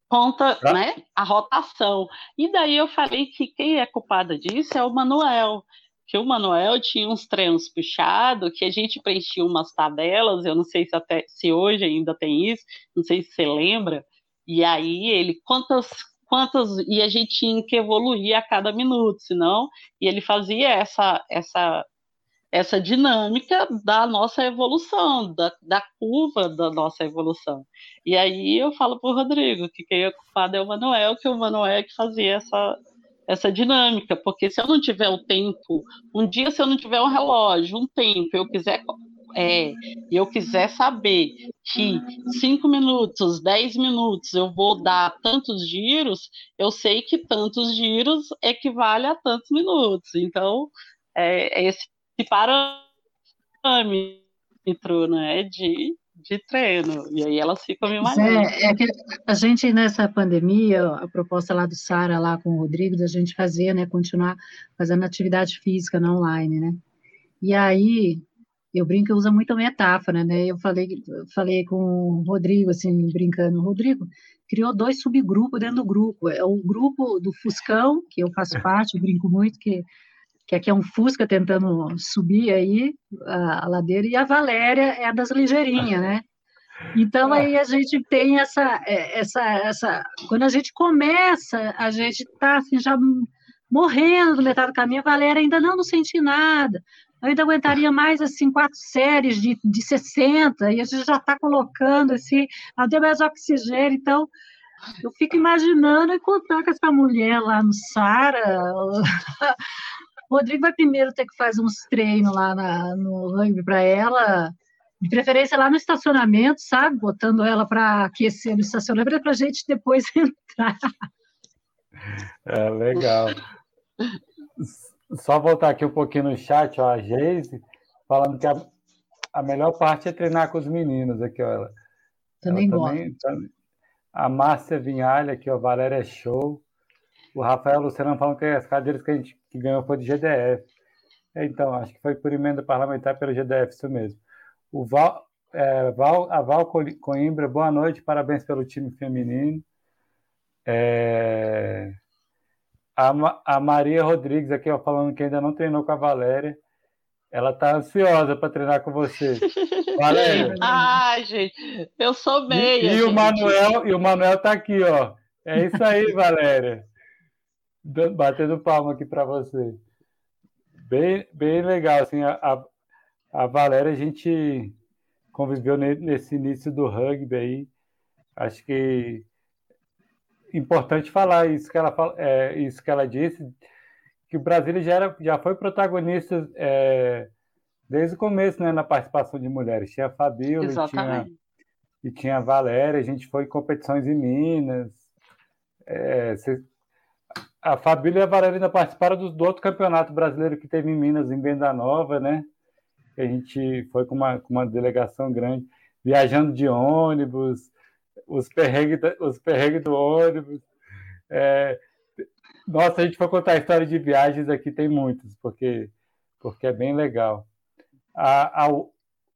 [SPEAKER 5] Conta ah. né, a rotação. E daí eu falei que quem é culpada disso é o Manuel. Que o Manuel tinha uns treinos puxados, que a gente preenchia umas tabelas, eu não sei se, até, se hoje ainda tem isso, não sei se você lembra. E aí ele, quantas, quantas e a gente tinha que evoluir a cada minuto, senão e ele fazia essa essa essa dinâmica da nossa evolução, da, da curva da nossa evolução. E aí eu falo para o Rodrigo que quem é culpado é o Manuel, que o Manuel é que fazia essa, essa dinâmica, porque se eu não tiver o tempo, um dia se eu não tiver um relógio, um tempo, eu quiser é, eu quiser saber que cinco minutos, dez minutos eu vou dar tantos giros, eu sei que tantos giros equivale a tantos minutos. Então, é, é esse parâmetro né, de, de treino. E aí elas ficam me malhando.
[SPEAKER 2] É, é que a gente, nessa pandemia, a proposta lá do Sara, lá com o Rodrigo, da gente fazer, né, continuar fazendo atividade física na online, né? E aí, eu brinco, eu uso muita metáfora, né? Eu falei, falei com o Rodrigo, assim, brincando, o Rodrigo criou dois subgrupos dentro do grupo. É o grupo do Fuscão, que eu faço parte, eu brinco muito, que que aqui é um Fusca tentando subir aí a, a ladeira, e a Valéria é a das ligeirinhas, né? Então aí a gente tem essa, é, essa, essa, quando a gente começa, a gente está assim já morrendo do metade do caminho, a Valéria ainda não, não senti nada, eu ainda aguentaria mais assim quatro séries de, de 60, e a gente já está colocando assim, não mais oxigênio, então eu fico imaginando encontrar com essa mulher lá no Sara, Rodrigo vai primeiro ter que fazer uns treinos lá na, no rugby para ela, de preferência lá no estacionamento, sabe? Botando ela para aquecer no estacionamento para a gente depois entrar.
[SPEAKER 1] É, legal. Só voltar aqui um pouquinho no chat, ó, a Geise falando que a, a melhor parte é treinar com os meninos aqui, ó. Ela,
[SPEAKER 2] também gosto.
[SPEAKER 1] a Márcia Vinhalha aqui, ó, Valéria é Show. O Rafael Luciano falando que as cadeiras que a gente que ganhou foi de GDF. É, então, acho que foi por emenda parlamentar pelo GDF, isso mesmo. O Val, é, Val, a Val Coimbra, boa noite, parabéns pelo time feminino. É, a, a, Maria Rodrigues aqui ó, falando que ainda não treinou com a Valéria. Ela está ansiosa para treinar com você.
[SPEAKER 5] Valéria. Ai, gente, eu sou meia.
[SPEAKER 1] E, e o Manuel, e o Manuel tá aqui, ó. É isso aí, Valéria batendo palma aqui para você. Bem, bem legal, assim, a, a Valéria, a gente conviveu nesse início do rugby aí, acho que importante falar isso que ela, é, isso que ela disse, que o Brasil já, era, já foi protagonista é, desde o começo, né, na participação de mulheres. Tinha a Fabíola e tinha, e tinha a Valéria, a gente foi em competições em Minas. É, cê, a Fabíola e a Valéria ainda participaram do, do, outro campeonato brasileiro que teve em Minas, em Benda Nova, né? A gente foi com uma, com uma delegação grande, viajando de ônibus, os perrengues, os perrengues do ônibus. É, nossa, a gente for contar a história de viagens aqui, tem muitas, porque, porque é bem legal. A, a,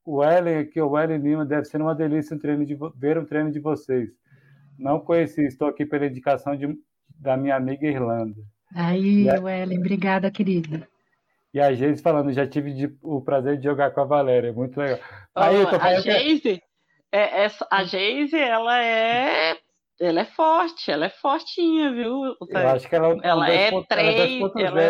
[SPEAKER 1] o Ellen aqui, o Ellen Lima, deve ser uma delícia um treino de, ver um treino de vocês. Não conheci, estou aqui pela indicação de, da minha amiga Irlanda.
[SPEAKER 2] Aí, a, Ellen, obrigada, querida.
[SPEAKER 1] E a Geise falando, já tive de, o prazer de jogar com a Valéria, muito legal.
[SPEAKER 5] Aí, oh, a Geise, é, é, a Geise, ela é ela é forte, ela é fortinha, viu?
[SPEAKER 1] Eu acho que ela,
[SPEAKER 5] ela é três, ela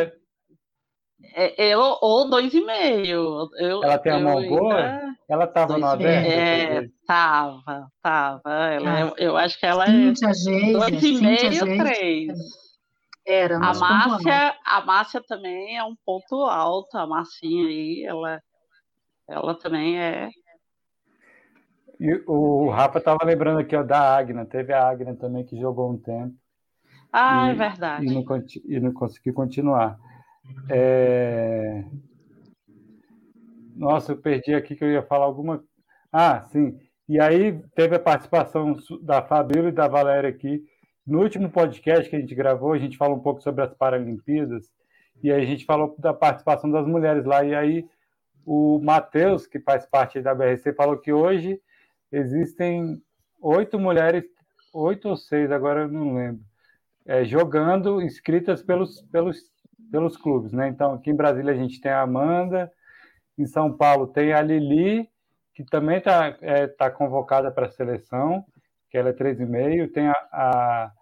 [SPEAKER 5] é, é, eu, ou dois e meio. Eu,
[SPEAKER 1] ela tem a mão boa? Ela estava no aberto?
[SPEAKER 5] É, tava, tava. Ela, ah, eu, eu, acho que ela Cíntia, é Geise, dois e meio, três. Era, a Márcia, a Márcia também é um ponto alto, a Marcinha aí, ela, ela também é.
[SPEAKER 1] E o Rafa estava lembrando aqui ó, da Agna, teve a Agna também que jogou um tempo.
[SPEAKER 5] Ah, e, é verdade.
[SPEAKER 1] E não, e não conseguiu continuar. É... Nossa, eu perdi aqui que eu ia falar alguma. Ah, sim. E aí teve a participação da Fabíola e da Valéria aqui. No último podcast que a gente gravou, a gente falou um pouco sobre as Paralimpíadas, e aí a gente falou da participação das mulheres lá. E aí o Matheus, que faz parte da BRC, falou que hoje existem oito mulheres, oito ou seis, agora eu não lembro, é, jogando inscritas pelos, pelos pelos clubes, né? Então, aqui em Brasília a gente tem a Amanda, em São Paulo tem a Lili, que também está é, tá convocada para a seleção, que ela é 3,5, tem a, a,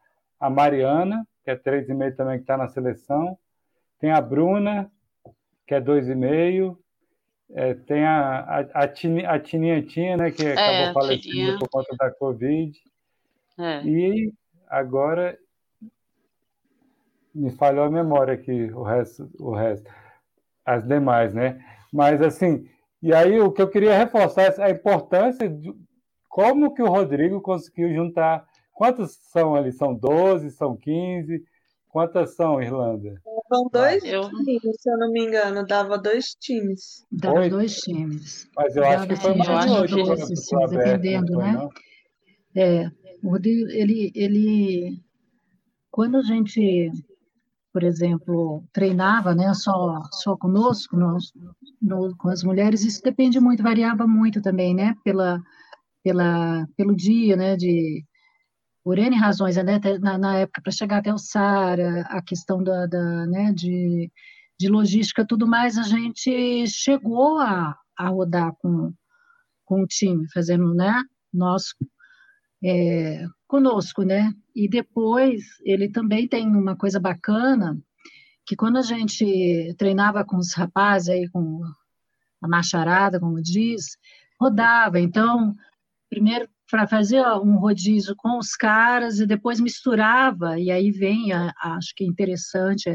[SPEAKER 1] a, Mariana, que é 3,5 também, que está na seleção, tem a Bruna, que é 2,5, é, tem a, a, a, a Tininha né, que é, acabou falecendo por conta da Covid. É. E agora me falhou a memória aqui, o resto, o resto, as demais, né? Mas assim, e aí o que eu queria reforçar é a importância de como que o Rodrigo conseguiu juntar. Quantos são ali? São 12, são 15? Quantas são, Irlanda?
[SPEAKER 3] São dois eu... times, se eu não me engano, dava dois times.
[SPEAKER 2] Dava Oito? dois times.
[SPEAKER 1] Mas eu acho que foi mais de
[SPEAKER 2] hoje, 12, sim, dependendo, né? Não? É, o Rodrigo, ele, ele, quando a gente por exemplo, treinava né, só, só conosco, nós, no, com as mulheres, isso depende muito, variava muito também, né, pela, pela, pelo dia, né, de, por N razões, né, na, na época, para chegar até o Sara, a questão da, da né, de, de logística tudo mais, a gente chegou a, a rodar com, com o time, fazendo, né, nós é, conosco, né? E depois ele também tem uma coisa bacana que quando a gente treinava com os rapazes aí com a macharada, como diz, rodava. Então, primeiro para fazer um rodízio com os caras e depois misturava e aí vem, a, acho que é interessante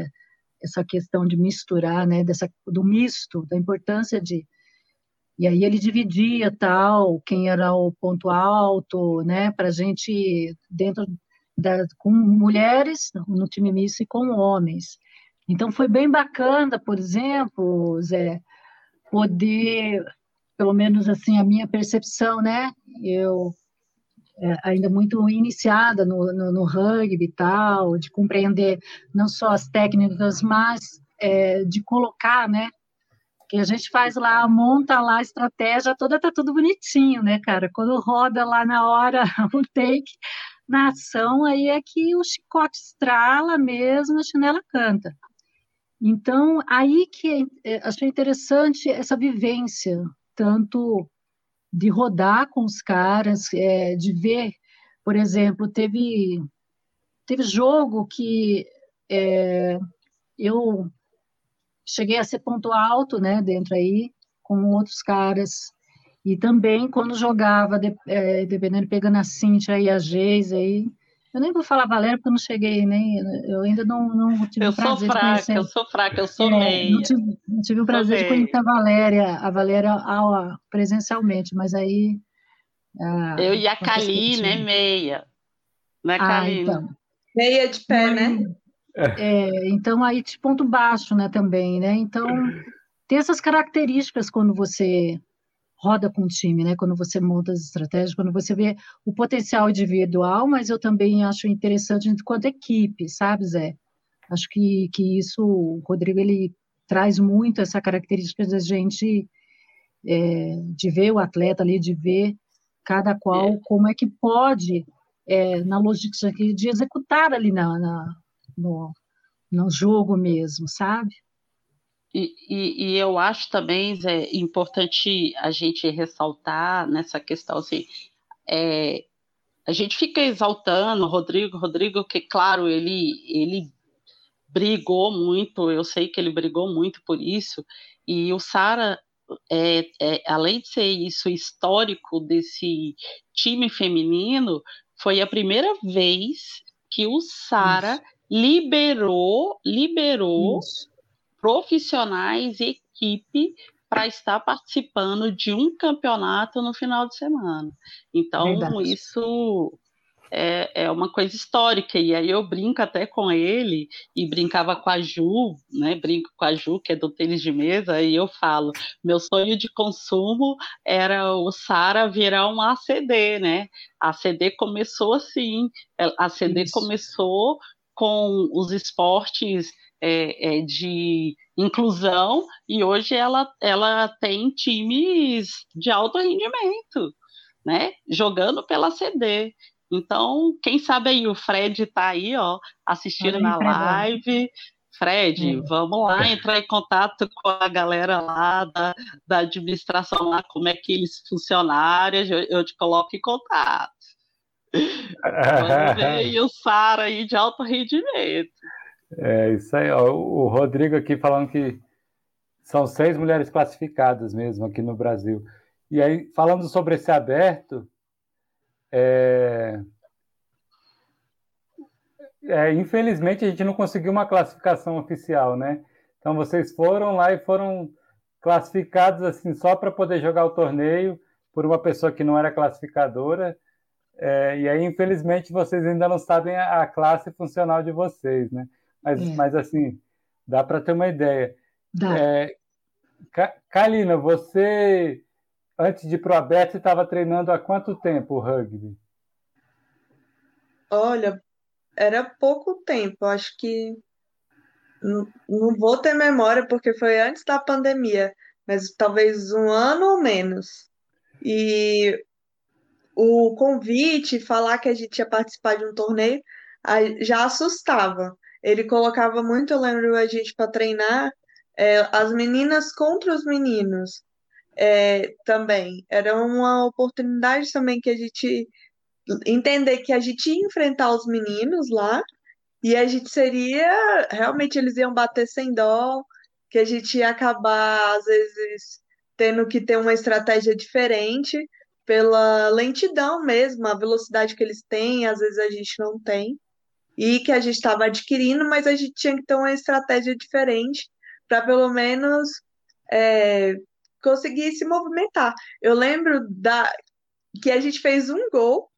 [SPEAKER 2] essa questão de misturar, né? Dessa do misto, da importância de e aí ele dividia tal, quem era o ponto alto, né, para gente dentro da, com mulheres no time misto e com homens. Então foi bem bacana, por exemplo, Zé, poder, pelo menos assim a minha percepção, né, eu é, ainda muito iniciada no, no, no, rugby e tal, de compreender não só as técnicas, mas é, de colocar, né, que a gente faz lá, monta lá a estratégia toda, tá tudo bonitinho, né, cara? Quando roda lá na hora o take, na ação, aí é que o chicote estrala mesmo, a chinela canta. Então, aí que é, achei interessante essa vivência, tanto de rodar com os caras, é, de ver, por exemplo, teve, teve jogo que é, eu cheguei a ser ponto alto, né, dentro aí, com outros caras. E também, quando jogava, é, dependendo, pegando a Cintia e a Geise aí, Eu nem vou falar Valéria porque eu não cheguei, nem eu ainda não, não tive
[SPEAKER 5] eu
[SPEAKER 2] o prazer
[SPEAKER 5] fraca,
[SPEAKER 2] de conhecer.
[SPEAKER 5] Eu sou fraca, eu sou é, meia.
[SPEAKER 2] Não tive, não tive o prazer de conhecer a Valéria, a Valéria presencialmente, mas aí.
[SPEAKER 5] A, eu e a Cali, né, meia. Né,
[SPEAKER 2] ah, então.
[SPEAKER 3] Meia de pé, né?
[SPEAKER 2] É, então aí de ponto baixo, né, também, né? Então tem essas características quando você roda com o time, né? Quando você monta as estratégias, quando você vê o potencial individual, mas eu também acho interessante enquanto equipe, sabe, Zé? Acho que, que isso, o Rodrigo, ele traz muito essa característica da gente, é, de ver o atleta ali, de ver cada qual, é. como é que pode, é, na logística, de executar ali na, na no, no jogo mesmo, sabe?
[SPEAKER 5] E, e, e, eu acho também é importante a gente ressaltar nessa questão assim, é, a gente fica exaltando o Rodrigo, Rodrigo que claro ele ele brigou muito, eu sei que ele brigou muito por isso e o Sara é, é, além de ser isso histórico desse time feminino, foi a primeira vez que o Sara liberou liberou isso profissionais e equipe para estar participando de um campeonato no final de semana. Então, Verdade. isso é, é, uma coisa histórica. E aí eu brinco até com ele, e brincava com a Ju, né? Brinco com a Ju, que é do tênis de mesa, e eu falo: meu sonho de consumo era o Sara virar um ACD, né? A ACD começou assim, a ACD Isso. começou com os esportes é, é, de inclusão e hoje ela, ela tem times de alto rendimento, né? Jogando pela CD. Então, quem sabe aí o Fred está aí, ó, assistindo na live. Fred, vamos lá entrar em contato com a galera lá da, da administração lá, como é que eles funcionários, eu, eu te coloco em contato. Vamos ver aí o Sara aí de alto rendimento.
[SPEAKER 1] É isso aí, ó. O Rodrigo aqui falando que são seis mulheres classificadas mesmo aqui no Brasil. E aí, falando sobre esse aberto, é... É, infelizmente a gente não conseguiu uma classificação oficial, né? Então vocês foram lá e foram classificados assim só para poder jogar o torneio por uma pessoa que não era classificadora. É, e aí, infelizmente, vocês ainda não sabem a, a classe funcional de vocês, né? Mas, é. mas assim, dá para ter uma ideia.
[SPEAKER 2] Dá. É,
[SPEAKER 1] Kalina, você, antes de ir para o aberto, estava treinando há quanto tempo o rugby?
[SPEAKER 3] Olha, era pouco tempo, acho que não, não vou ter memória porque foi antes da pandemia, mas talvez um ano ou menos. E o convite, falar que a gente ia participar de um torneio, já assustava. Ele colocava muito, eu lembro, a gente para treinar é, as meninas contra os meninos é, também. Era uma oportunidade também que a gente entender que a gente ia enfrentar os meninos lá e a gente seria realmente eles iam bater sem dó, que a gente ia acabar às vezes tendo que ter uma estratégia diferente pela lentidão mesmo, a velocidade que eles têm, às vezes a gente não tem e que a gente estava adquirindo, mas a gente tinha que ter uma estratégia diferente para pelo menos é, conseguir se movimentar. Eu lembro da que a gente fez um gol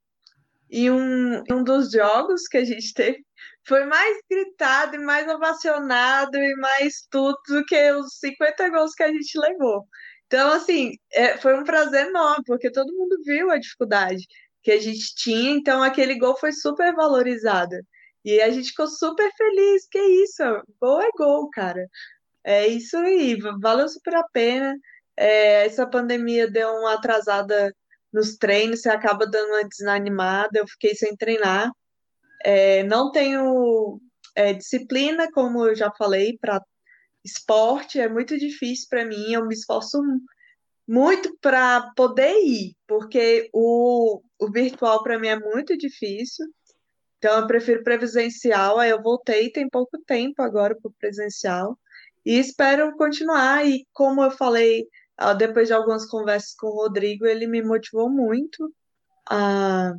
[SPEAKER 3] e um, um dos jogos que a gente teve foi mais gritado e mais ovacionado e mais tudo do que os 50 gols que a gente levou. Então, assim, é, foi um prazer enorme, porque todo mundo viu a dificuldade que a gente tinha, então aquele gol foi super valorizado. E a gente ficou super feliz, que isso, gol é gol, cara. É isso aí, valeu super a pena. É, essa pandemia deu uma atrasada nos treinos, você acaba dando uma desanimada, eu fiquei sem treinar. É, não tenho é, disciplina, como eu já falei, para esporte, é muito difícil para mim, eu me esforço muito para poder ir, porque o, o virtual para mim é muito difícil. Então, eu prefiro presencial. Aí eu voltei tem pouco tempo agora para o presencial. E espero continuar. E como eu falei, ah, depois de algumas conversas com o Rodrigo, ele me motivou muito a,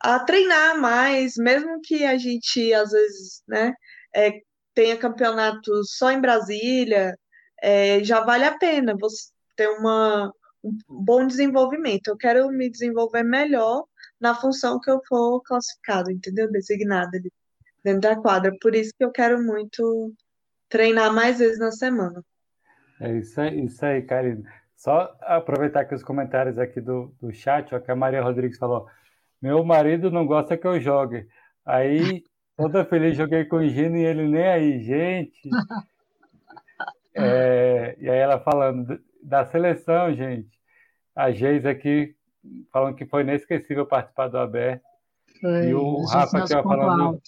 [SPEAKER 3] a treinar mais, mesmo que a gente às vezes, né, é, tenha campeonato só em Brasília, é, já vale a pena você ter uma, um bom desenvolvimento. Eu quero me desenvolver melhor na função que eu for classificado, entendeu? Designada ali dentro da quadra. Por isso que eu quero muito treinar mais vezes na semana.
[SPEAKER 1] É isso aí, isso aí, Karina. Só aproveitar aqui os comentários aqui do, do chat, ó, que a Maria Rodrigues falou: meu marido não gosta que eu jogue. Aí, toda feliz, joguei com o Gino e ele nem aí, gente. É, e aí ela falando da seleção, gente. A Geis aqui falando que foi inesquecível participar do aberto. Foi, e o Rafa aqui ó, falando,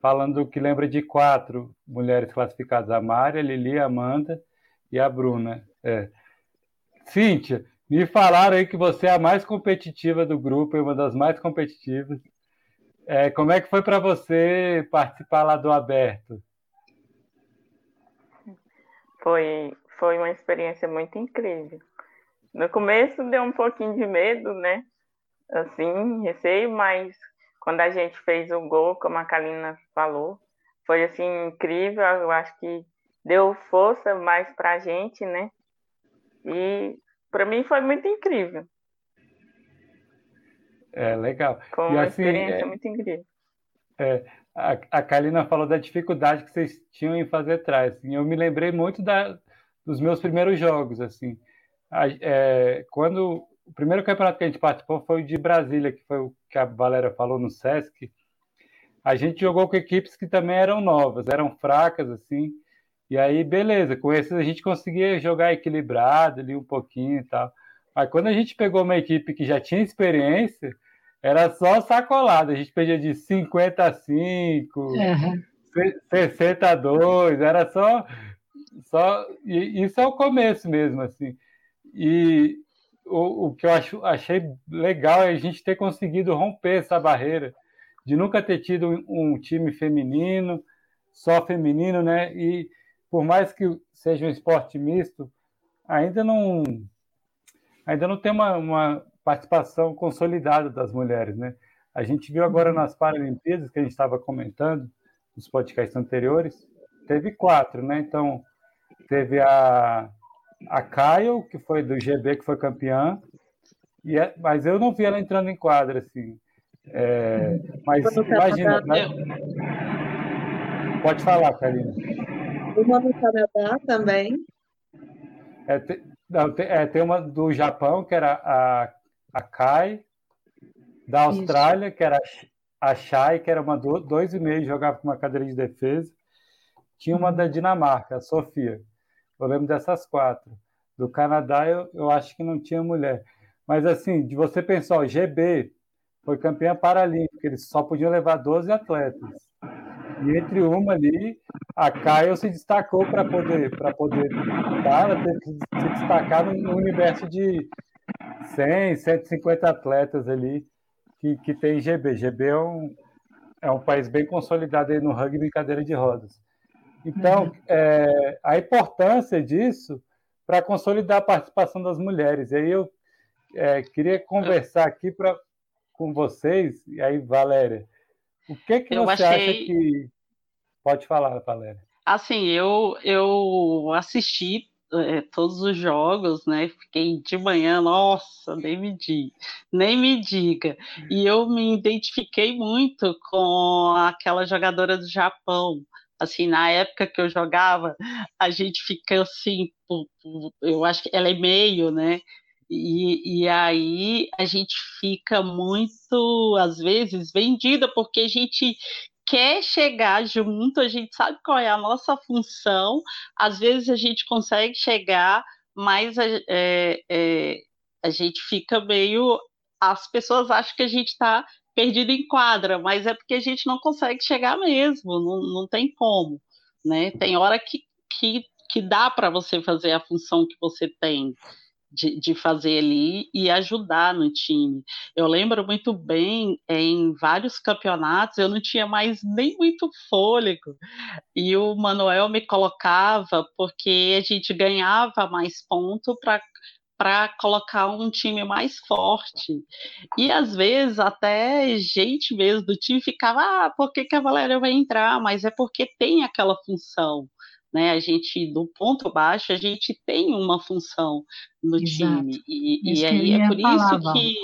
[SPEAKER 1] falando que lembra de quatro mulheres classificadas: a Mária, a Lili, a Amanda e a Bruna. É. Cíntia, me falaram aí que você é a mais competitiva do grupo, é uma das mais competitivas. É, como é que foi para você participar lá do aberto?
[SPEAKER 4] Foi, foi uma experiência muito incrível. No começo deu um pouquinho de medo, né? Assim, receio, mas quando a gente fez o gol, como a Kalina falou, foi assim incrível. Eu acho que deu força mais para a gente, né? E para mim foi muito incrível.
[SPEAKER 1] É, legal.
[SPEAKER 4] Foi uma assim, experiência é, muito incrível.
[SPEAKER 1] É, a, a Kalina falou da dificuldade que vocês tinham em fazer trás. Assim, eu me lembrei muito da, dos meus primeiros jogos, assim. A, é, quando o primeiro campeonato que a gente participou foi o de Brasília, que foi o que a Valéria falou no Sesc. A gente jogou com equipes que também eram novas, eram fracas, assim. E aí, beleza, com esses a gente conseguia jogar equilibrado ali um pouquinho e tal. Mas quando a gente pegou uma equipe que já tinha experiência, era só sacolada. A gente perdia de 50 a 5, uhum. 60 a 2, era só. só e isso é o começo mesmo, assim. E o, o que eu acho, achei legal é a gente ter conseguido romper essa barreira de nunca ter tido um, um time feminino, só feminino, né? E por mais que seja um esporte misto, ainda não ainda não tem uma, uma participação consolidada das mulheres, né? A gente viu agora nas Paralimpíadas que a gente estava comentando nos podcasts anteriores, teve quatro, né? Então teve a a Kyle, que foi do GB, que foi campeã, e é, mas eu não vi ela entrando em quadra, assim. É, mas imagina. Né? Pode falar, Karina.
[SPEAKER 3] Uma no Canadá também.
[SPEAKER 1] É, tem, não, tem, é, tem uma do Japão, que era a, a Kai, da Austrália, Isso. que era a Shai, que era uma do, dois e meio, jogava com uma cadeira de defesa. Tinha uma da Dinamarca, a Sofia. Eu lembro dessas quatro. Do Canadá, eu, eu acho que não tinha mulher. Mas, assim, de você pensar, o GB foi campeã paralímpica, eles só podiam levar 12 atletas. E entre uma ali, a Caio se destacou para poder, para poder ela teve que se destacar no universo de 100, 150 atletas ali que, que tem GB. GB é um, é um país bem consolidado aí no rugby em cadeira de rodas. Então, uhum. é, a importância disso para consolidar a participação das mulheres. E aí eu é, queria conversar aqui pra, com vocês, e aí, Valéria, o que, que eu você achei... acha que. Pode falar, Valéria.
[SPEAKER 5] Assim, eu, eu assisti é, todos os jogos, né? Fiquei de manhã, nossa, nem me diga, nem me diga. E eu me identifiquei muito com aquela jogadora do Japão. Assim, na época que eu jogava, a gente fica assim, eu acho que ela é meio, né? E, e aí a gente fica muito, às vezes, vendida, porque a gente quer chegar junto, a gente sabe qual é a nossa função, às vezes a gente consegue chegar, mas é, é, a gente fica meio. As pessoas acham que a gente está perdido em quadra, mas é porque a gente não consegue chegar mesmo, não, não tem como. Né? Tem hora que, que, que dá para você fazer a função que você tem de, de fazer ali e ajudar no time. Eu lembro muito bem, em vários campeonatos, eu não tinha mais nem muito fôlego, e o Manuel me colocava porque a gente ganhava mais ponto para para colocar um time mais forte. E às vezes até gente mesmo do time ficava, ah, por que, que a Valéria vai entrar? Mas é porque tem aquela função. Né, a gente, do ponto baixo, a gente tem uma função no Exato. time. E, e aí é por isso que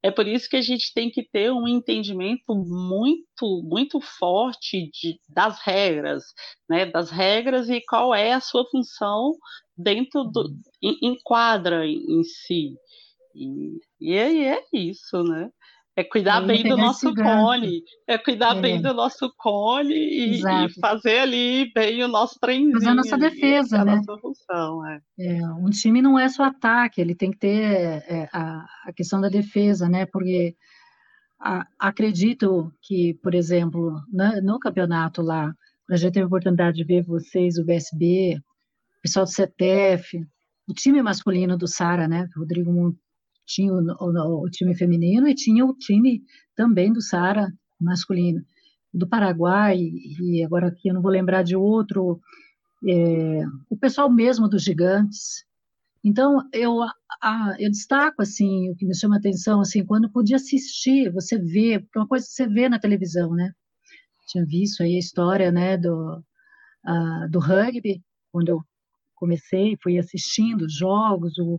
[SPEAKER 5] é por isso que a gente tem que ter um entendimento muito, muito forte de, das regras, né? Das regras e qual é a sua função dentro do enquadra em, em si. E, e aí é isso, né? É cuidar bem do nosso cone, é cuidar é. bem do nosso cone e, e, fazer ali bem o nosso treinzinho.
[SPEAKER 2] Fazer a nossa defesa, né? Nossa função, é. é. Um time não é só ataque, ele tem que ter é, a, a, questão da defesa, né? Porque a, acredito que, por exemplo, no, no campeonato lá, a gente teve a oportunidade de ver vocês, o BSB, pessoal do CTF, o time masculino do Sara, né? Rodrigo tinha o, o, o, time feminino e tinha o time também do Sara masculino. Do Paraguai, e agora aqui eu não vou lembrar de outro, é, o pessoal mesmo dos gigantes. Então, eu, a, eu destaco, assim, o que me chama a atenção, assim, quando podia assistir, você vê, porque uma coisa que você vê na televisão, né? Tinha visto aí a história, né, do, uh, do rugby, quando eu comecei, fui assistindo os jogos, o,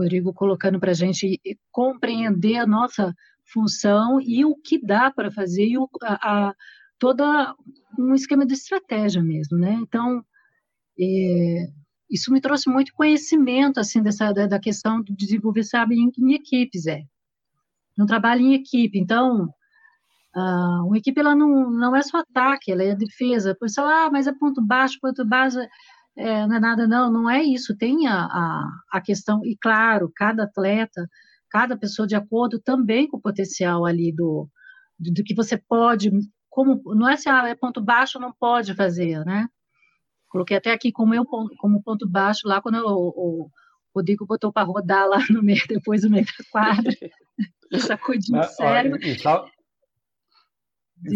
[SPEAKER 2] Rodrigo colocando para a gente compreender a nossa função e o que dá para fazer e o, a, a, toda um esquema de estratégia mesmo, né? Então, é, isso me trouxe muito conhecimento assim dessa da, da questão de desenvolver sabe em, em, equipes é. Um trabalho em equipe então uh, uma equipe ela não, não é só ataque ela é defesa. Por isso ah mas é ponto baixo ponto baixo é, não é nada, não, não é isso. Tem a, a, a questão, e claro, cada atleta, cada pessoa de acordo também com o potencial ali do, do, do que você pode, como, não é se ah, é ponto baixo, não pode fazer, né? Coloquei até aqui como, eu, como ponto baixo lá, quando eu, o, o Rodrigo botou para rodar lá no meio, depois do meio da quadra, sacudindo sério.
[SPEAKER 1] E só,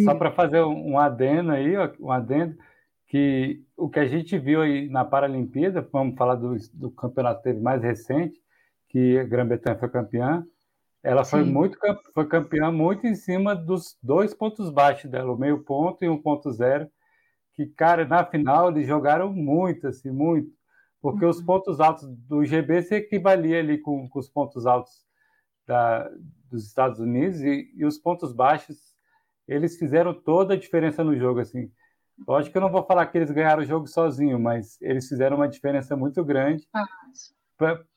[SPEAKER 1] só para fazer um adendo aí, um adendo, que o que a gente viu aí na Paralimpíada, vamos falar do, do campeonato teve mais recente, que a Grã-Bretanha foi campeã, ela foi muito foi campeã muito em cima dos dois pontos baixos dela, o meio ponto e um ponto zero, que cara na final eles jogaram muito assim, muito, porque uhum. os pontos altos do GB se equivalia ali com, com os pontos altos da, dos Estados Unidos e, e os pontos baixos eles fizeram toda a diferença no jogo assim. Lógico que eu não vou falar que eles ganharam o jogo sozinho, mas eles fizeram uma diferença muito grande ah.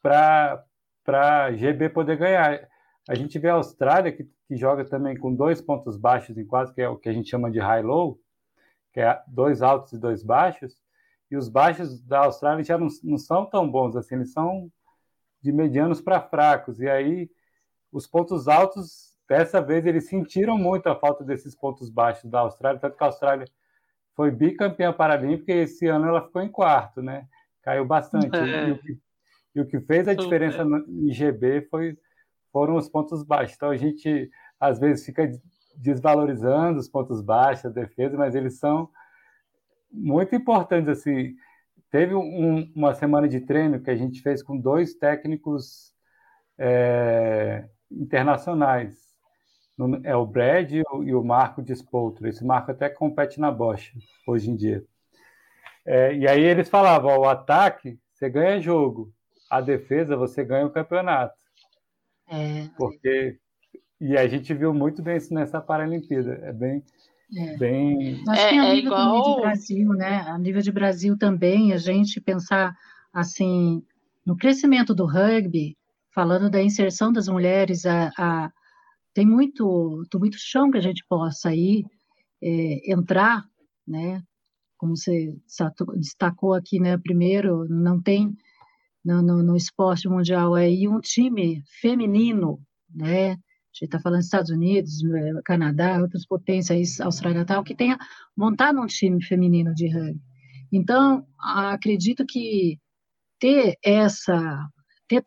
[SPEAKER 1] para GB poder ganhar. A gente vê a Austrália, que, que, joga também com dois pontos baixos em quase, que é o que a gente chama de high-low, que é dois altos e dois baixos, e os baixos da Austrália já não, não são tão bons assim, eles são de medianos para fracos. E aí, os pontos altos, dessa vez, eles sentiram muito a falta desses pontos baixos da Austrália, tanto que a Austrália foi bicampeã paralímpica e esse ano ela ficou em quarto, né? Caiu bastante. É. E, o que, e, o que, fez a diferença no IGB foi, foram os pontos baixos. Então a gente às vezes fica desvalorizando os pontos baixos, a defesa, mas eles são muito importantes. Assim, teve um, uma semana de treino que a gente fez com dois técnicos é, internacionais é o Brad e o, e o Marco Despoltro. Esse Marco até compete na Bosch hoje em dia. É, e aí eles falavam: ó, o ataque você ganha jogo, a defesa você ganha o campeonato. É. Porque e a gente viu muito bem isso nessa Paralimpíada. É bem é. bem
[SPEAKER 2] Acho é, que a é nível igual... de Brasil, né? A nível de Brasil também, a gente pensar assim no crescimento do rugby, falando da inserção das mulheres, a, a tem muito, muito chão que a gente possa aí é, entrar, né? Como você destacou aqui, né? Primeiro, não tem no, no, no esporte mundial aí um time feminino, né? A gente está falando dos Estados Unidos, é, Canadá, outras potências, Austrália tal, que tenha montado um time feminino de rugby. Então, acredito que ter essa ter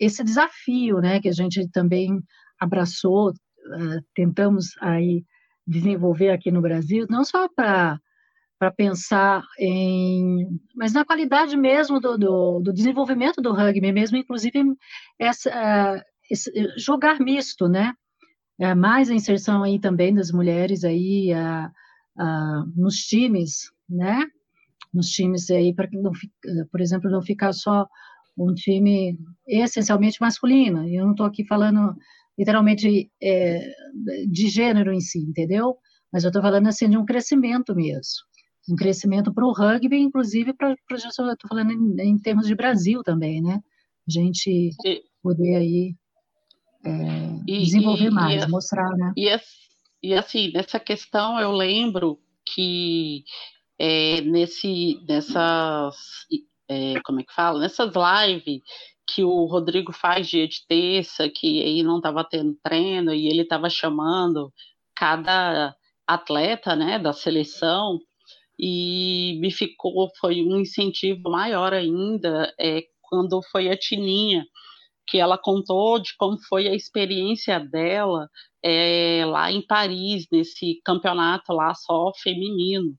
[SPEAKER 2] esse desafio, né, que a gente também abraçou, uh, tentamos aí desenvolver aqui no Brasil, não só para para pensar em, mas na qualidade mesmo do, do, do, desenvolvimento do rugby mesmo, inclusive essa, uh, esse, jogar misto, né? É, mais a inserção aí também das mulheres aí uh, uh, nos times, né? Nos times aí para que não, por exemplo, não ficar só um time essencialmente masculino. Eu não estou aqui falando literalmente é, de gênero em si, entendeu? Mas eu estou falando assim de um crescimento mesmo um crescimento para o rugby, inclusive para estou falando em, em, termos de Brasil também, né? A gente e, poder aí é, e, desenvolver e, mais, mostrar, né?
[SPEAKER 5] E, assim, nessa questão eu lembro que é, nesse, nessas, é, como é que fala? Nessas lives que o Rodrigo faz dia de terça, que aí não estava tendo treino e ele estava chamando cada atleta, né, da seleção e me ficou, foi um incentivo maior ainda é, quando foi a Tininha, que ela contou de como foi a experiência dela é, lá em Paris, nesse campeonato lá só feminino.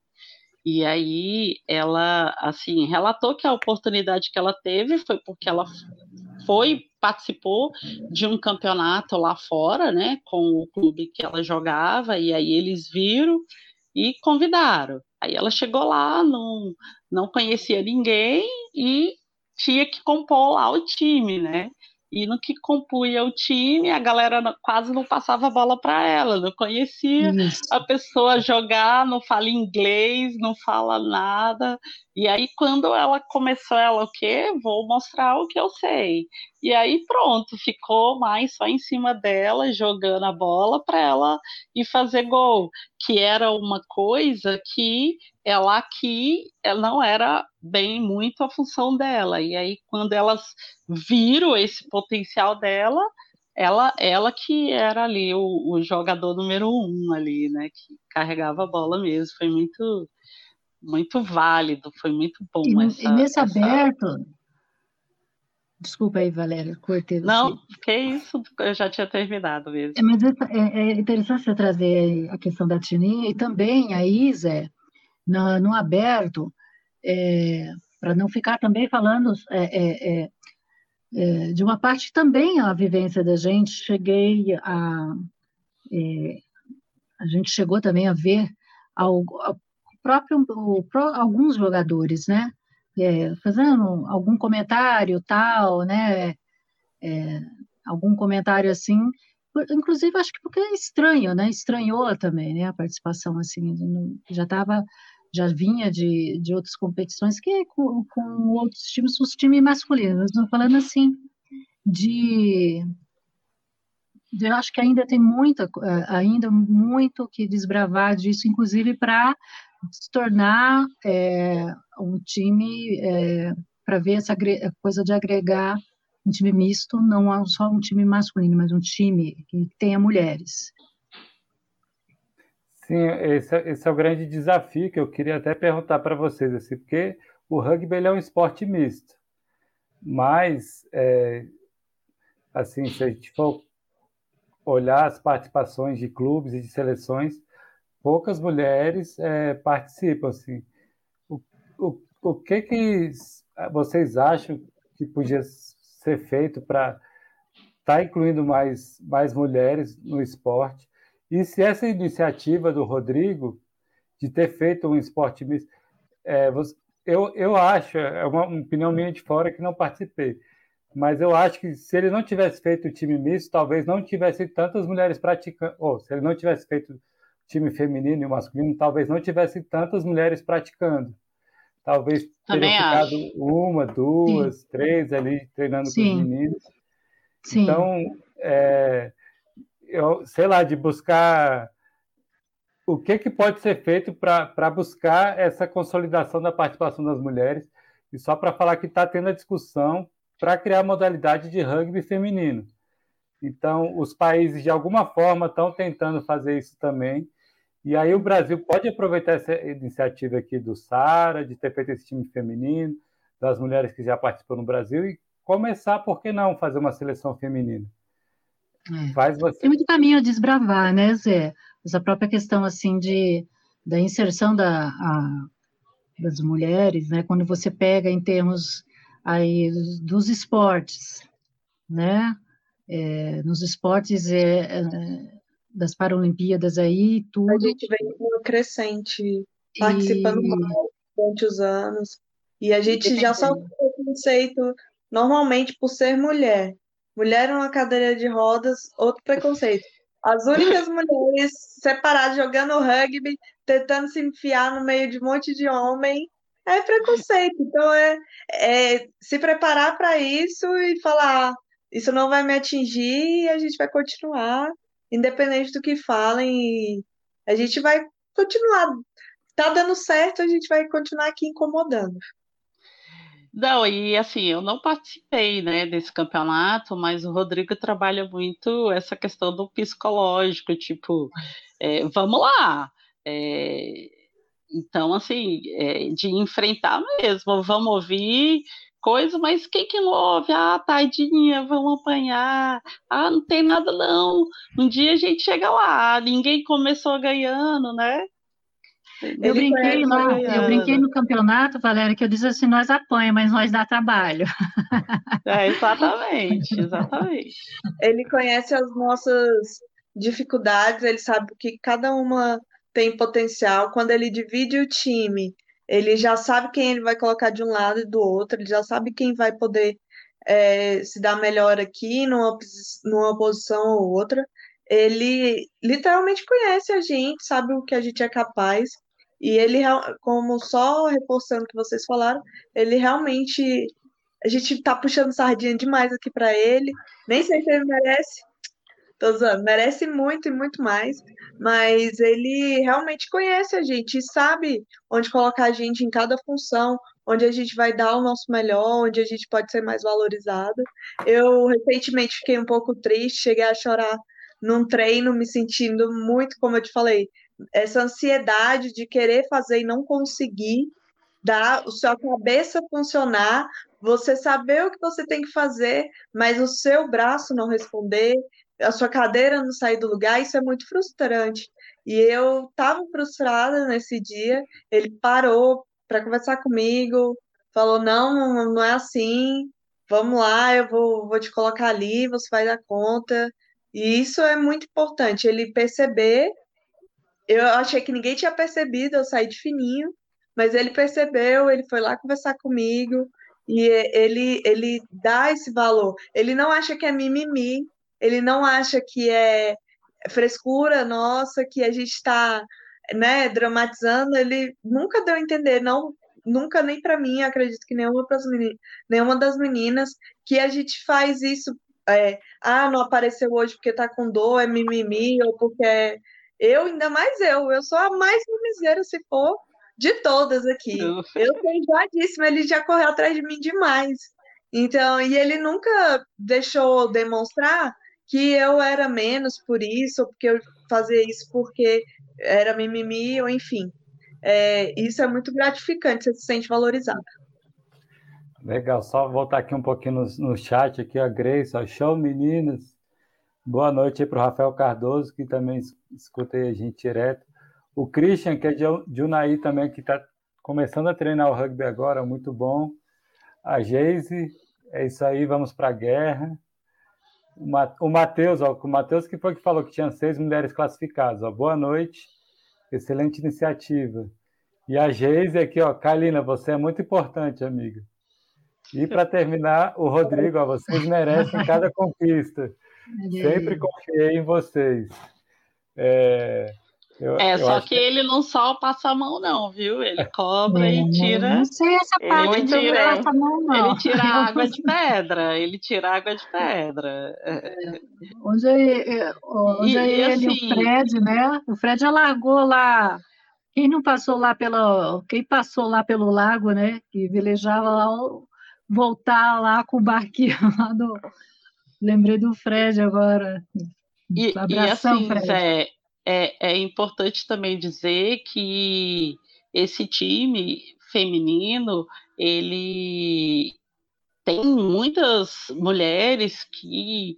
[SPEAKER 5] E aí ela, assim, relatou que a oportunidade que ela teve foi porque ela foi, participou de um campeonato lá fora, né, com o clube que ela jogava, e aí eles viram e convidaram. Aí ela chegou lá, não, não conhecia ninguém e tinha que compor lá o time, né? E no que compunha o time, a galera quase não passava a bola para ela, não conhecia Isso. a pessoa jogar, não fala inglês, não fala nada. E aí, quando ela começou, ela, o quê? Vou mostrar o que eu sei. E aí, pronto, ficou mais só em cima dela, jogando a bola para ela ir fazer gol, que era uma coisa que ela aqui ela não era bem muito a função dela. E aí, quando elas viram esse potencial dela, ela, ela que era ali o, o jogador número um ali, né? Que carregava a bola mesmo. Foi muito, muito válido, foi muito bom.
[SPEAKER 2] E,
[SPEAKER 5] essa,
[SPEAKER 2] e nesse essa... aberto. Desculpa aí, Valéria, cortei.
[SPEAKER 5] Não, que isso, eu já tinha terminado mesmo.
[SPEAKER 2] É, mas é, é interessante você trazer a questão da Tininha e também a Isa, no, no aberto, é, para não ficar também falando é, é, é, é, de uma parte também a vivência da gente, cheguei a. É, a gente chegou também a ver ao, ao próprio, o, alguns jogadores, né? fazendo algum comentário tal, né? algum comentário assim, inclusive acho que porque é estranho, né? Estranhou também, né? A participação assim, já estava já vinha de, de outras competições que é com, com outros times, os times masculinos. Estou falando assim de, de, eu acho que ainda tem muita, eh, ainda muito que desbravar disso, inclusive para se tornar é, um time é, para ver essa coisa de agregar um time misto, não só um time masculino, mas um time que tenha mulheres.
[SPEAKER 1] Sim, esse, é, esse é o grande desafio que eu queria até perguntar para vocês, assim, porque o rugby é um esporte misto, mas, é, assim, se a gente for olhar as participações de clubes e de seleções, poucas mulheres é, participam, assim. O, o, o que que vocês acham que podia ser feito para estar tá incluindo mais, mais mulheres no esporte? E se essa iniciativa do Rodrigo de ter feito um esporte misto, é, eu, eu acho, é uma opinião minha de fora que não participei, mas eu acho que se ele não tivesse feito o time misto, talvez não tivesse tantas mulheres praticando, ou se ele não tivesse feito time feminino e masculino, talvez não tivesse tantas mulheres praticando. Talvez teria ficado uma, duas, Sim. três ali treinando Sim. com os meninos. Sim. Então, é, eu, sei lá, de buscar o que, que pode ser feito para buscar essa consolidação da participação das mulheres. E só para falar que está tendo a discussão para criar modalidade de rugby feminino. Então, os países, de alguma forma, estão tentando fazer isso também. E aí o Brasil pode aproveitar essa iniciativa aqui do Sara, de ter feito esse time feminino, das mulheres que já participam no Brasil, e começar, por que não, fazer uma seleção feminina?
[SPEAKER 2] É. Faz você... Tem muito caminho a desbravar, né, Zé? Essa própria questão, assim, de, da inserção da, a, das mulheres, né, quando você pega em termos aí dos esportes, né, é, nos esportes é, é, das Paralimpíadas aí, tudo. A
[SPEAKER 3] gente vem crescente, participando e... durante os anos, e a gente já sofre preconceito normalmente por ser mulher. Mulher numa cadeira de rodas, outro preconceito. As únicas mulheres separadas jogando rugby, tentando se enfiar no meio de um monte de homem, é preconceito. Então é, é se preparar para isso e falar: isso não vai me atingir e a gente vai continuar, independente do que falem, a gente vai continuar. Tá dando certo, a gente vai continuar aqui incomodando.
[SPEAKER 5] Não, e assim, eu não participei, né, desse campeonato, mas o Rodrigo trabalha muito essa questão do psicológico, tipo, é, vamos lá. É, então, assim, é, de enfrentar mesmo, vamos ouvir coisa, mas quem que não ouve? Ah, tadinha, vamos apanhar. Ah, não tem nada não. Um dia a gente chega lá, ninguém começou ganhando, né?
[SPEAKER 2] Eu brinquei, lá, eu brinquei no campeonato, Valéria, que eu disse assim, nós apanha, mas nós dá trabalho.
[SPEAKER 5] É, exatamente, exatamente.
[SPEAKER 3] Ele conhece as nossas dificuldades, ele sabe que cada uma tem potencial. Quando ele divide o time, ele já sabe quem ele vai colocar de um lado e do outro, ele já sabe quem vai poder é, se dar melhor aqui numa, numa posição ou outra. Ele literalmente conhece a gente, sabe o que a gente é capaz. E ele, como só reforçando o que vocês falaram, ele realmente. A gente tá puxando sardinha demais aqui para ele. Nem sei se ele merece. Tô zoando, merece muito e muito mais. Mas ele realmente conhece a gente e sabe onde colocar a gente em cada função, onde a gente vai dar o nosso melhor, onde a gente pode ser mais valorizado. Eu recentemente fiquei um pouco triste, cheguei a chorar num treino, me sentindo muito, como eu te falei, essa ansiedade de querer fazer e não conseguir, dar o sua cabeça funcionar, você saber o que você tem que fazer, mas o seu braço não responder, a sua cadeira não sair do lugar, isso é muito frustrante. E eu estava frustrada nesse dia, ele parou para conversar comigo, falou: não, não é assim, vamos lá, eu vou, vou te colocar ali, você vai dar conta. E isso é muito importante, ele perceber eu achei que ninguém tinha percebido, eu saí de fininho, mas ele percebeu, ele foi lá conversar comigo e ele ele dá esse valor. Ele não acha que é mimimi, ele não acha que é frescura nossa, que a gente está né, dramatizando, ele nunca deu a entender, não, nunca nem para mim, acredito que nenhuma, meninas, nenhuma das meninas, que a gente faz isso, é, ah, não apareceu hoje porque tá com dor, é mimimi, ou porque é eu, ainda mais eu, eu sou a mais mimiseira, se for, de todas aqui. Eu tô enjoadíssima, ele já correu atrás de mim demais. Então, e ele nunca deixou demonstrar que eu era menos por isso, ou porque eu fazia isso porque era mimimi, ou enfim. É, isso é muito gratificante, você se sente valorizada.
[SPEAKER 1] Legal, só voltar aqui um pouquinho no, no chat aqui, a Grace, ó, show meninas. Boa noite aí para o Rafael Cardoso, que também escuta a gente direto. O Christian, que é de Unaí também, que está começando a treinar o rugby agora, muito bom. A Geise, é isso aí, vamos para a guerra. O Matheus, o Matheus que foi que falou que tinha seis mulheres classificadas. Ó, boa noite, excelente iniciativa. E a Geise aqui, ó, Kalina, você é muito importante, amiga. E para terminar, o Rodrigo, ó, vocês merecem cada conquista. Sempre confiei em vocês. É,
[SPEAKER 5] eu, é só que, que, ele não só passa a mão, não, viu? Ele cobra é, e tira.
[SPEAKER 2] Não sei essa parte ele tira,
[SPEAKER 5] passa a mão, não. Ele tira água de pedra. Ele tira água de pedra. É.
[SPEAKER 2] Hoje, hoje e, ele, assim, o Fred, né? O Fred alargou lá. Quem não passou lá pelo. Quem passou lá pelo lago, né? Que velejava lá, voltar lá com o barquinho lá do Lembrei do Fred agora.
[SPEAKER 5] E, Abração, e assim, Fred. É, é, é importante também dizer que esse time feminino, ele tem muitas mulheres que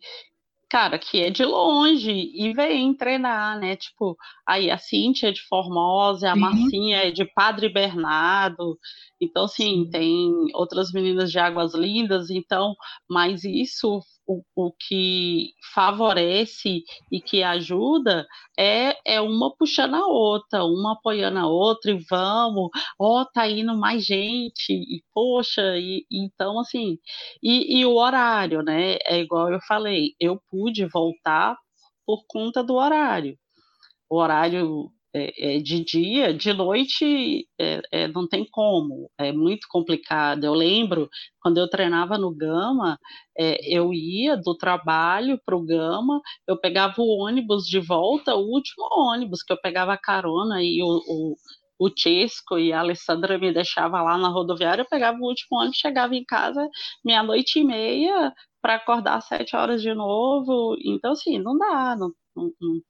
[SPEAKER 5] cara, que é de longe e vem treinar, né? Tipo, aí a Cíntia é de Formosa, a Marcinha é de Padre Bernardo. Então, assim, Sim. tem outras meninas de Águas Lindas, então, mas isso o, o que favorece e que ajuda é, é uma puxando a outra, uma apoiando a outra, e vamos, ó, oh, tá indo mais gente, e poxa, e, então assim, e, e o horário, né? É igual eu falei, eu pude voltar por conta do horário. O horário é, é, de dia, de noite é, é, não tem como, é muito complicado. Eu lembro quando eu treinava no Gama, é, eu ia do trabalho para o Gama, eu pegava o ônibus de volta, o último ônibus que eu pegava carona e o, o o Chesco e a Alessandra me deixava lá na rodoviária, eu pegava o último ônibus, chegava em casa meia-noite e meia para acordar às sete horas de novo. Então, assim, não dá, não,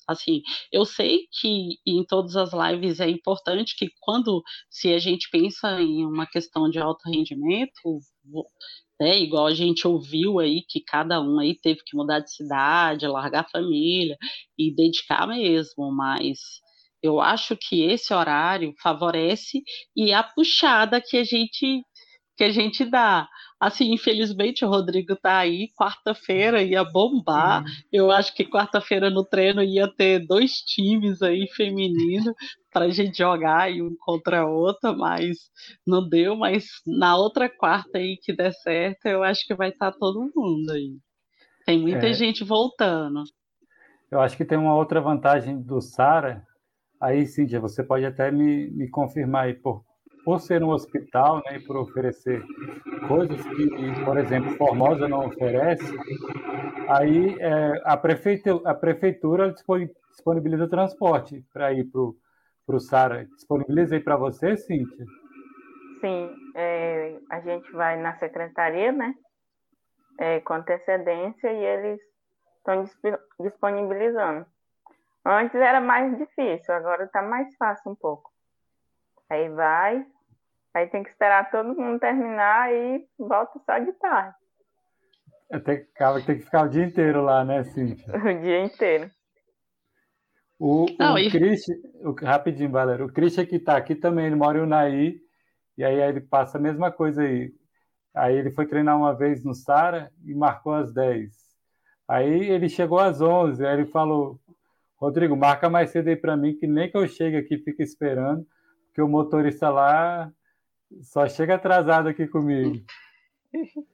[SPEAKER 5] assim, eu sei que em todas as lives é importante que quando se a gente pensa em uma questão de alto rendimento, né, igual a gente ouviu aí que cada um aí teve que mudar de cidade, largar a família e dedicar mesmo, mas eu acho que esse horário favorece e a puxada que a gente que a gente dá. Assim, infelizmente o Rodrigo tá aí, quarta-feira ia bombar. Eu acho que quarta-feira no treino ia ter dois times aí feminino para a gente jogar e um contra a outra, mas não deu. Mas na outra quarta aí que der certo, eu acho que vai estar tá todo mundo aí. Tem muita é. gente voltando.
[SPEAKER 1] Eu acho que tem uma outra vantagem do Sara. Aí, Cíntia, você pode até me, me confirmar aí por, por ser um hospital né, e por oferecer coisas que, por exemplo, Formosa não oferece, aí é, a, prefeitura, a prefeitura disponibiliza transporte para ir para o Sara. Disponibiliza aí para você, Cíntia?
[SPEAKER 4] Sim, é, a gente vai na secretaria, né? É, com antecedência e eles estão disponibilizando. Antes era mais difícil, agora está mais fácil um pouco. Aí vai, aí tem que esperar todo mundo terminar e volta só de tarde.
[SPEAKER 1] Até acaba que tem que ficar o dia inteiro lá, né, Cíntia?
[SPEAKER 4] O dia inteiro.
[SPEAKER 1] O, Não, o e... Christian, o, rapidinho, Valério, o Christian que está aqui também, ele mora em Unai, e aí ele passa a mesma coisa aí. Aí ele foi treinar uma vez no Sara e marcou às 10. Aí ele chegou às 11, aí ele falou, Rodrigo, marca mais cedo aí para mim, que nem que eu chegue aqui fica esperando que o motorista lá só chega atrasado aqui comigo.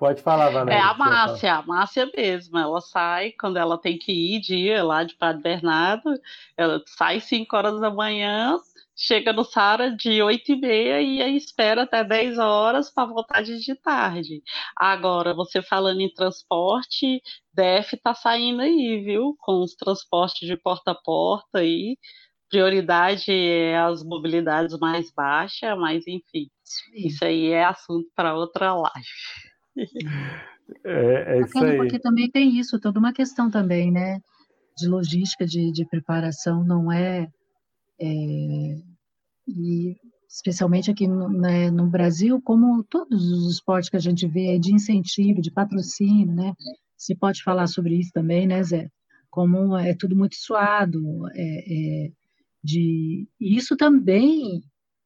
[SPEAKER 1] Pode falar, Valéria.
[SPEAKER 5] É a Márcia, a Márcia mesmo. Ela sai quando ela tem que ir, dia lá de Padre Bernardo. Ela sai 5 horas da manhã, chega no Sara de 8 e meia e aí espera até 10 horas para voltar de tarde. Agora, você falando em transporte, DF tá saindo aí, viu? Com os transportes de porta a porta aí prioridade é as mobilidades mais baixas, mas enfim, Sim. isso aí é assunto para outra live.
[SPEAKER 1] É, é isso aí.
[SPEAKER 2] Porque também tem isso, toda uma questão também, né? De logística, de, de preparação, não é, é e especialmente aqui no, né, no, Brasil, como todos os esportes que a gente vê de incentivo, de patrocínio, né? Se pode falar sobre isso também, né, Zé? Como é tudo muito suado, é, é de isso também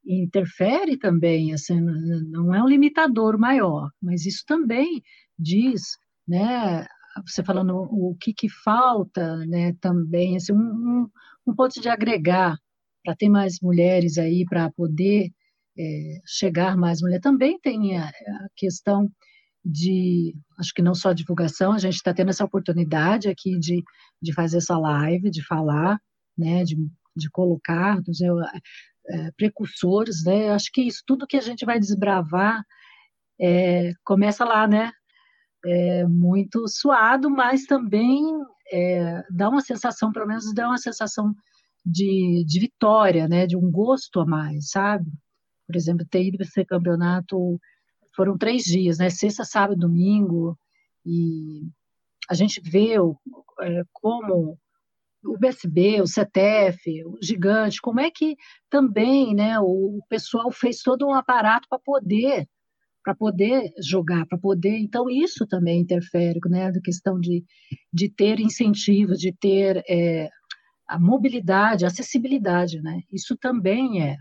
[SPEAKER 2] interfere também, assim, não é um limitador maior, mas isso também diz, né, você falando o que, que falta, né, também, assim, um, um ponto de agregar para ter mais mulheres aí, para poder é, chegar mais mulher. Também tem a, a, questão de, acho que não só divulgação, a gente está tendo essa oportunidade aqui de, de fazer essa live, de falar, né, de de colocar dos é, é, precursores, né? Acho que isso tudo que a gente vai desbravar é, começa lá, né? É, muito suado, mas também é, dá uma sensação, pelo menos dá uma sensação de, de vitória, né? De um gosto a mais, sabe? Por exemplo, ter ido para esse campeonato foram três dias, né? Sexta, sábado, domingo e a gente vê é, como o BSB, o CETEF, o Gigante, como é que também né, o pessoal fez todo um aparato para poder para poder jogar, para poder. Então, isso também interfere, né? Da questão de, de ter incentivos, de ter é, a mobilidade, a acessibilidade, né? Isso também é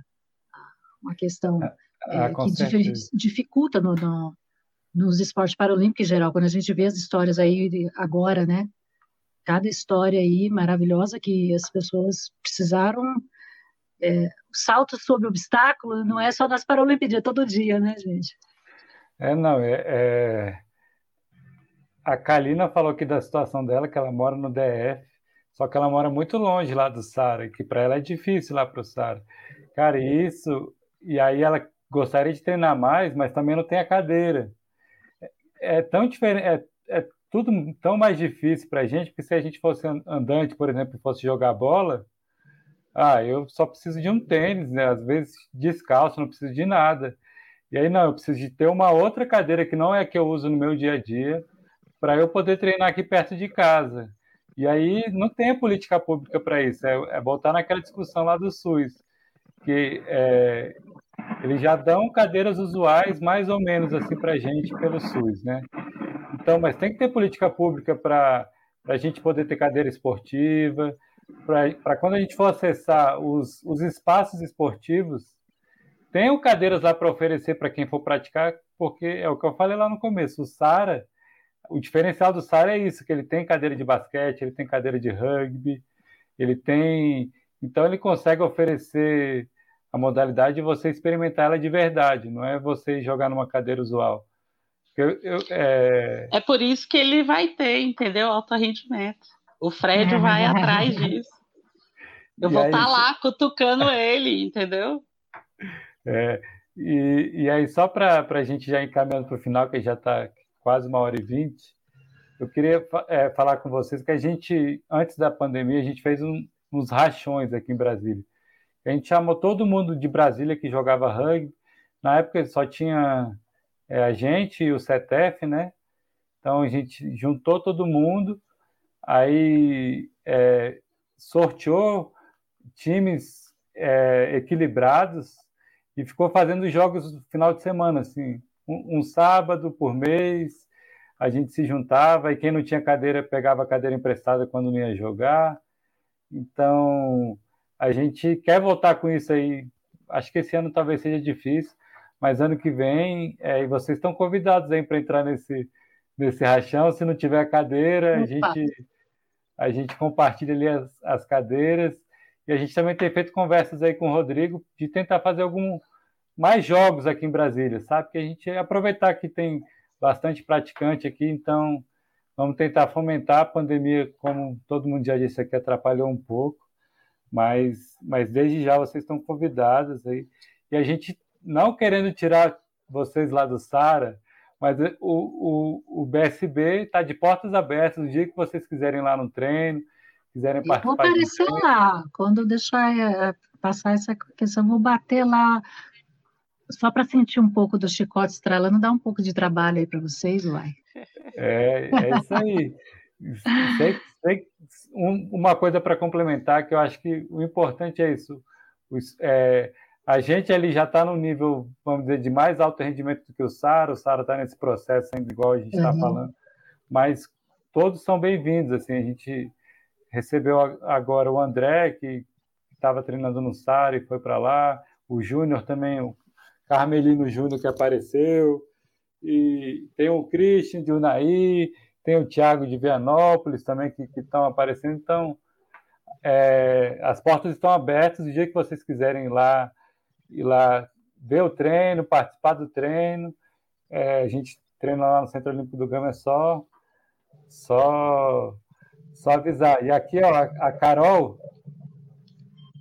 [SPEAKER 2] uma questão ah, é, ah, que dificulta no, no, nos esportes paralímpicos em geral. Quando a gente vê as histórias aí agora, né? Cada história aí maravilhosa que as pessoas precisaram é, salto sobre obstáculo não é só nas Paralimpíadas, é todo dia, né, gente?
[SPEAKER 1] É, não, é, é... A Kalina falou aqui da situação dela, que ela mora no DF, só que ela mora muito longe lá do Sara, que para ela é difícil lá para o Sara. Cara, isso. E aí ela gostaria de treinar mais, mas também não tem a cadeira. É, é tão diferente, é, é tudo tão mais difícil para a gente, porque se a gente fosse andante, por exemplo, fosse jogar bola, ah, eu só preciso de um tênis, né? Às vezes descalço, não preciso de nada. E aí, não, eu preciso de ter uma outra cadeira que não é a que eu uso no meu dia a dia, para eu poder treinar aqui perto de casa. E aí não tem política pública para isso, é, é, voltar naquela discussão lá do SUS, que é, eles já dão cadeiras usuais mais ou menos assim para a gente pelo SUS, né? Então, mas tem que ter política pública para a gente poder ter cadeira esportiva, para quando a gente for acessar os, os espaços esportivos, tenham cadeiras lá para oferecer para quem for praticar, porque é o que eu falei lá no começo, o Sara, o diferencial do Sara é isso, que ele tem cadeira de basquete, ele tem cadeira de rugby, ele tem, então ele consegue oferecer a modalidade de você experimentar ela de verdade, não é você jogar numa cadeira usual.
[SPEAKER 5] Eu, eu, é... é por isso que ele vai ter, entendeu? Alto rendimento. O Fred vai atrás disso. Eu e vou estar tá lá cutucando ele, entendeu?
[SPEAKER 1] É, e, e aí, só para a gente já encaminhando para o final, que já está quase uma hora e vinte, eu queria é, falar com vocês que a gente, antes da pandemia, a gente fez um, uns rachões aqui em Brasília. A gente chamou todo mundo de Brasília que jogava rugby. Na época só tinha é, a gente e o CETEF, né? Então a gente juntou todo mundo aí é, sorteou times é, equilibrados e ficou fazendo jogos no final de semana, assim, um, um, sábado por mês, a gente se juntava e quem não tinha cadeira pegava a cadeira emprestada quando não ia jogar. Então, a gente quer voltar com isso aí. Acho que esse ano talvez seja difícil, mas ano que vem, é, e vocês estão convidados aí para entrar nesse, nesse rachão. Se não tiver cadeira, Opa. a gente a gente compartilha ali as, as cadeiras e a gente também tem feito conversas aí com o Rodrigo de tentar fazer algum mais jogos aqui em Brasília, sabe? Que a gente aproveitar que tem bastante praticante aqui, então vamos tentar fomentar a pandemia, como todo mundo já disse aqui, atrapalhou um pouco, mas, mas desde já vocês estão convidados aí. E a gente não querendo tirar vocês lá do Sara, mas o, o, o BSB está de portas abertas o dia que vocês quiserem lá no treino, quiserem participar.
[SPEAKER 2] Eu vou aparecer lá. Quando deixar é, passar essa questão, vou bater lá só para sentir um pouco do chicote estralando, dar um pouco de trabalho aí para vocês, uai.
[SPEAKER 1] É, é isso aí. Sei, sei, um, uma coisa para complementar, que eu acho que o importante é isso. Os, é, a gente ali já está no nível, vamos dizer, de mais alto rendimento do que o Sara. O Sara está nesse processo ainda igual a gente está uhum. falando, mas todos são bem-vindos. Assim, a gente recebeu agora o André que estava treinando no Sara e foi para lá. O Júnior também, o Carmelino Júnior que apareceu. E tem o Christian de Unai, tem o Thiago de Vianópolis também que estão aparecendo. Então, é, as portas estão abertas. O dia que vocês quiserem ir lá ir lá ver o treino, participar do treino. É, a gente treina lá no Centro Olímpico do Gama, é só, só, só avisar. E aqui, ó, a, Carol,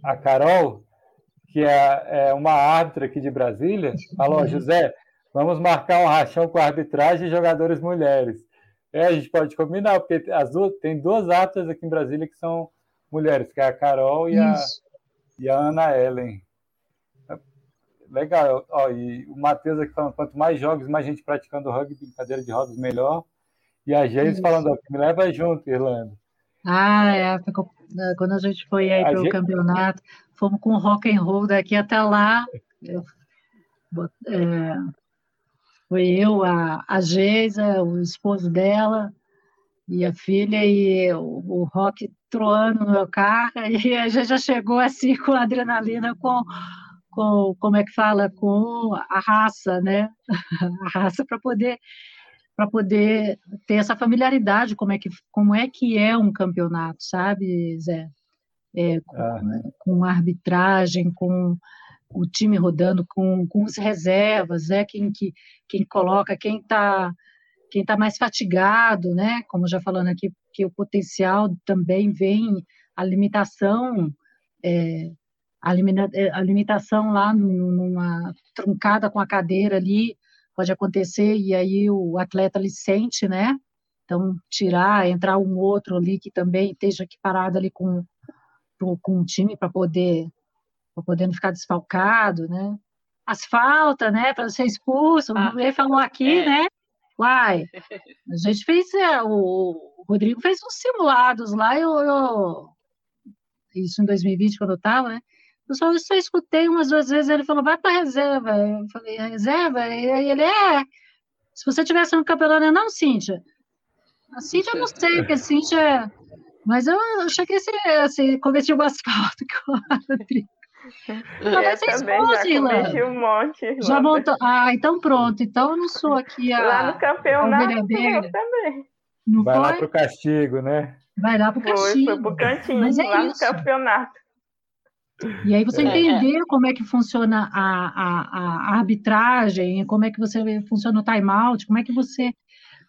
[SPEAKER 1] a Carol, que é, é uma árbitra aqui de Brasília, falou, José, vamos marcar um rachão com arbitragem e jogadores mulheres. É, a gente pode combinar, porque as duas, tem duas árbitras aqui em Brasília que são mulheres, que é a Carol e a, e a Ana Ellen. Legal. Ó, e o Matheus aqui falando, quanto mais jogos, mais gente praticando rugby, cadeira de rodas, melhor. E a Geis falando, ó, me leva junto, Irlanda.
[SPEAKER 2] Ah, é. é quando a gente foi aí para o gente... campeonato, fomos com rock and roll daqui até lá. Eu, é, Foi eu, a, a Geisa, o esposo dela e a filha e o, o rock troando no meu carro. E a gente já chegou assim com adrenalina, com, com como é que fala, com a raça, né? A raça para poder para poder ter essa familiaridade como é que como é que é um campeonato, sabe, Zé? É, com, ah. com arbitragem, com o time rodando com, com as reservas, né? Quem, que, quem coloca, quem está quem tá mais fatigado, né? Como já falando aqui, que o potencial também vem, a limitação, é, é, a, limitação lá numa truncada com a cadeira ali pode acontecer e aí o atleta ali sente, né? Então, tirar, entrar um outro ali que também esteja equiparado ali com, com o time para poder para poder não ficar desfalcado, né? As faltas, né, para ser expulso, ah, ele falou aqui, é. né? Uai, a gente fez, é, o Rodrigo fez uns simulados lá, eu, eu isso em 2020, quando eu estava, né? Eu só, eu só escutei umas duas vezes, ele falou, vai para reserva. Eu falei, reserva? E aí ele, é, se você tivesse no campeonato, não, Cíntia. A Cíntia eu não sei, porque a Cíntia... Mas eu, eu cheguei a ser, assim, cometi um asfalto com a
[SPEAKER 4] um monte.
[SPEAKER 2] Já montou. Ah, então pronto. Então eu não sou aqui a.
[SPEAKER 4] Lá no campeonato eu também.
[SPEAKER 1] Não Vai foi? lá pro castigo, né?
[SPEAKER 2] Vai lá pro castigo.
[SPEAKER 4] Foi, foi pro cantinho, Mas é lá isso. no campeonato.
[SPEAKER 2] E aí você é. entender como é que funciona a, a, a arbitragem, como é que você funciona o timeout, como é que você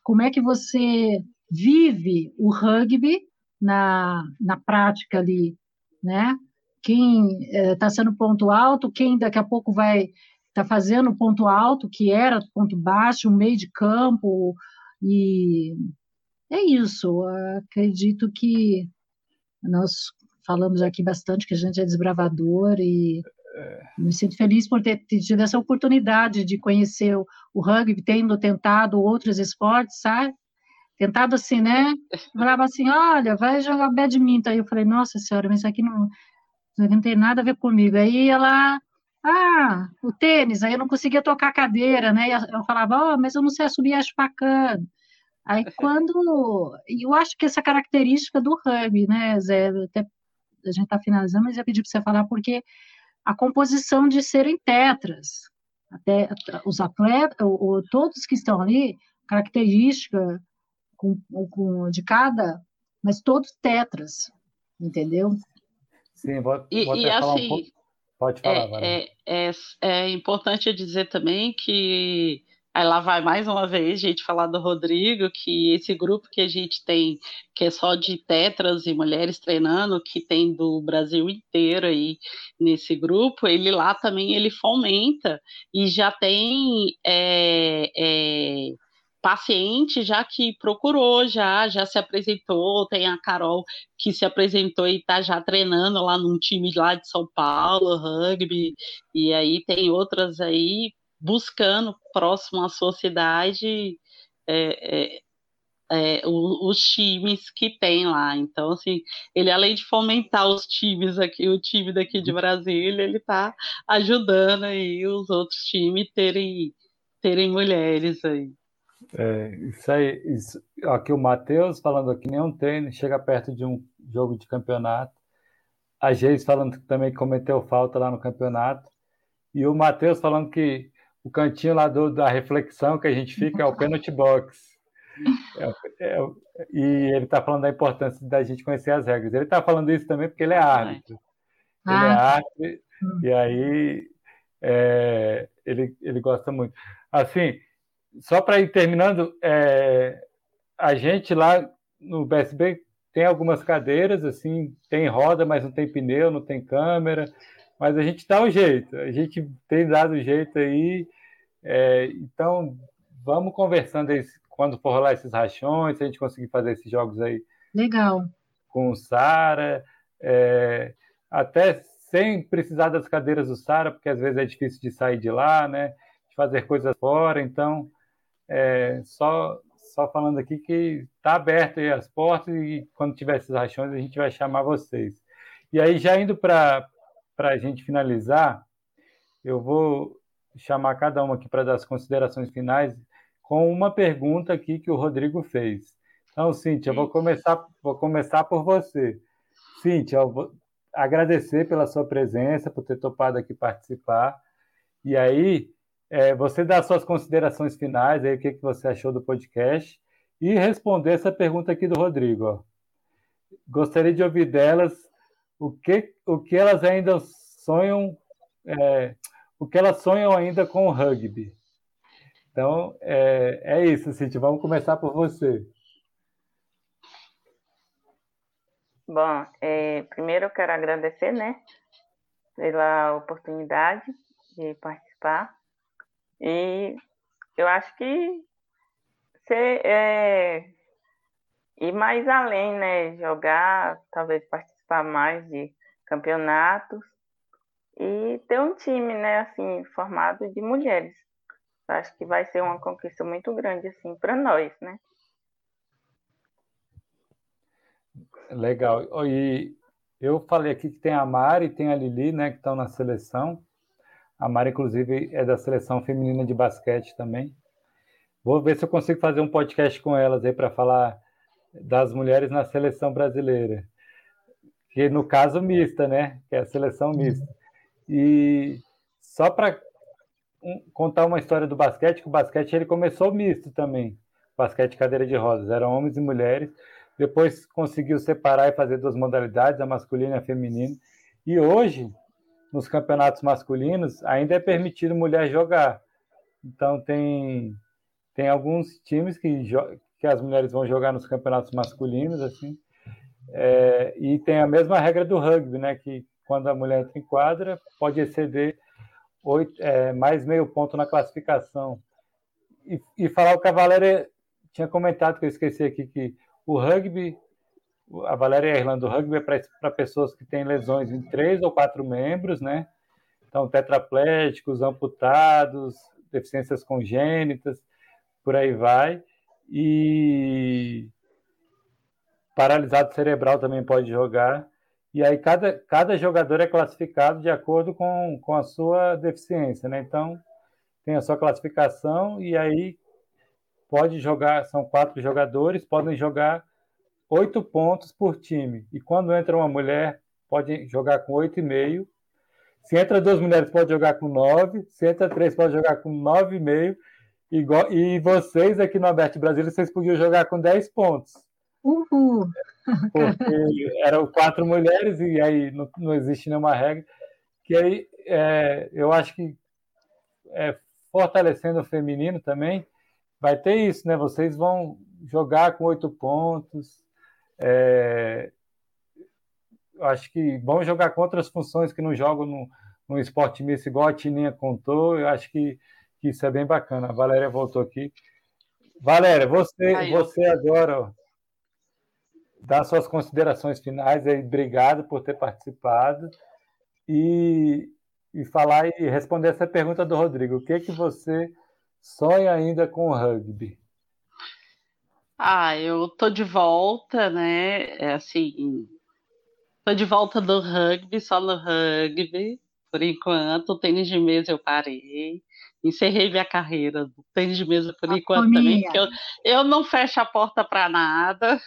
[SPEAKER 2] como é que você vive o rugby na, na prática ali, né? quem está eh, sendo ponto alto, quem daqui a pouco vai estar tá fazendo ponto alto, que era ponto baixo, meio de campo, e é isso. Acredito que nós falamos aqui bastante que a gente é desbravador e me sinto feliz por ter tido essa oportunidade de conhecer o, rugby, tendo tentado outros esportes, sabe? Tentado assim, né? Falava assim, olha, vai jogar badminton. Aí eu falei, nossa senhora, mas isso aqui não, não tem nada a ver comigo. Aí ela, ah, o tênis, aí eu não conseguia tocar a cadeira, né? Eu falava, oh, mas eu não sei subir a espacana. Aí quando. Eu acho que essa característica do rugby, né, Zé? Até a gente está finalizando, mas eu pedi para você falar, porque a composição de serem tetras, até os atletas, ou, todos que estão ali, característica com, com, de cada, mas todos tetras, entendeu?
[SPEAKER 1] Sim, vou, e, vou e assim, um pouco. Pode falar,
[SPEAKER 5] é, é, é, é, importante dizer também que aí lá vai mais uma vez a gente falar do Rodrigo, que esse grupo que a gente tem, que é só de tetras e mulheres treinando, que tem do Brasil inteiro aí nesse grupo, ele lá também ele fomenta e já tem é, é, paciente já que procurou, já, já se apresentou, tem a Carol que se apresentou e está já treinando lá num time lá de São Paulo, rugby, e aí tem outras aí buscando próximo à sua cidade é, é, é, os, times que tem lá. Então, assim, ele além de fomentar os times aqui, o time daqui de Brasília, ele está ajudando aí os outros times terem, terem mulheres aí.
[SPEAKER 1] É, isso aí, isso, aqui o Matheus falando aqui, nenhum tênis chega perto de um jogo de campeonato. A Geis falando que também cometeu falta lá no campeonato. E o Matheus falando que o cantinho lá do, da reflexão que a gente fica é o penalty box. É, é, e ele está falando da importância da gente conhecer as regras. Ele está falando isso também porque ele é árbitro. Ele é ah. árbitro e aí é, ele, ele gosta muito. Assim, só para ir terminando, é, a gente lá no BSB tem algumas cadeiras, assim, tem roda, mas não tem pneu, não tem câmera, mas a gente dá um jeito, a gente tem dado jeito aí, é, então vamos conversando aí quando for rolar esses rachões, se a gente conseguir fazer esses jogos aí.
[SPEAKER 2] Legal.
[SPEAKER 1] Com o Sara, é, até sem precisar das cadeiras do Sara, porque às vezes é difícil de sair de lá, né? De fazer coisas fora, então é, só, só falando aqui que está aberto as portas e quando tiver essas rachões a gente vai chamar vocês. E aí, já indo para a gente finalizar, eu vou chamar cada uma aqui para dar as considerações finais com uma pergunta aqui que o Rodrigo fez. Então, Cíntia, eu vou começar, vou começar por você. Cíntia, eu vou agradecer pela sua presença, por ter topado aqui participar. E aí, é, você dá suas considerações finais, aí, o que, que você achou do podcast, e responder essa pergunta aqui do Rodrigo. Ó. Gostaria de ouvir delas o que, o que elas ainda sonham, é, o que elas sonham ainda com o rugby. Então, é, é isso, Cíntia. Vamos começar por você.
[SPEAKER 4] Bom, é, primeiro eu quero agradecer, né, pela oportunidade de participar. E eu acho que ser, é, ir mais além, né, jogar, talvez participar mais de campeonatos e ter um time, né, assim, formado de mulheres. Acho que vai ser uma conquista muito grande, assim, para nós, né?
[SPEAKER 1] Legal. E eu falei aqui que tem a Mari e tem a Lili, né, que estão na seleção. A Mari, inclusive, é da seleção feminina de basquete também. Vou ver se eu consigo fazer um podcast com elas aí para falar das mulheres na seleção brasileira. Que no caso mista, né? Que é a seleção mista. E só para contar uma história do basquete, que o basquete ele começou misto também. Basquete cadeira de rodas, eram homens e mulheres depois conseguiu separar e fazer duas modalidades, a masculina e a feminina. E hoje, nos campeonatos masculinos, ainda é permitido mulher jogar. Então, tem, tem alguns times que, que as mulheres vão jogar nos campeonatos masculinos, assim, é, e tem a mesma regra do rugby, né? Que quando a mulher entra em quadra, pode exceder oito, é, mais meio ponto na classificação. E, e falar o que a Valéria tinha comentado, que eu esqueci aqui, que o rugby, a Valéria Irlanda, o rugby é para pessoas que têm lesões em três ou quatro membros, né? Então, tetraplégicos, amputados, deficiências congênitas, por aí vai. E paralisado cerebral também pode jogar. E aí cada, cada jogador é classificado de acordo com, com a sua deficiência, né? Então, tem a sua classificação e aí pode jogar, são quatro jogadores, podem jogar oito pontos por time. E quando entra uma mulher, pode jogar com oito e meio. Se entra duas mulheres, pode jogar com nove. Se entra três, pode jogar com nove e meio. E vocês aqui no Aberto Brasil, vocês podiam jogar com dez pontos.
[SPEAKER 2] Uhul!
[SPEAKER 1] Porque eram quatro mulheres e aí não, não existe nenhuma regra. Que aí é, eu acho que é, fortalecendo o feminino também, vai ter isso, né? Vocês vão jogar com oito pontos. É... Acho que vão jogar com outras funções que não jogam no, no esporte misto, igual a Tininha contou. Eu acho que, que isso é bem bacana. A Valéria voltou aqui. Valéria, você, Ai, você agora dá suas considerações finais aí. Obrigado por ter participado e, e falar e responder essa pergunta do Rodrigo. O que que você sonha ainda com o rugby?
[SPEAKER 5] Ah, eu tô de volta, né? É assim, tô de volta do rugby, só no rugby, por enquanto. O tênis de mesa eu parei. Encerrei minha carreira do tênis de mesa por a enquanto também, porque eu, eu não fecho a porta para nada.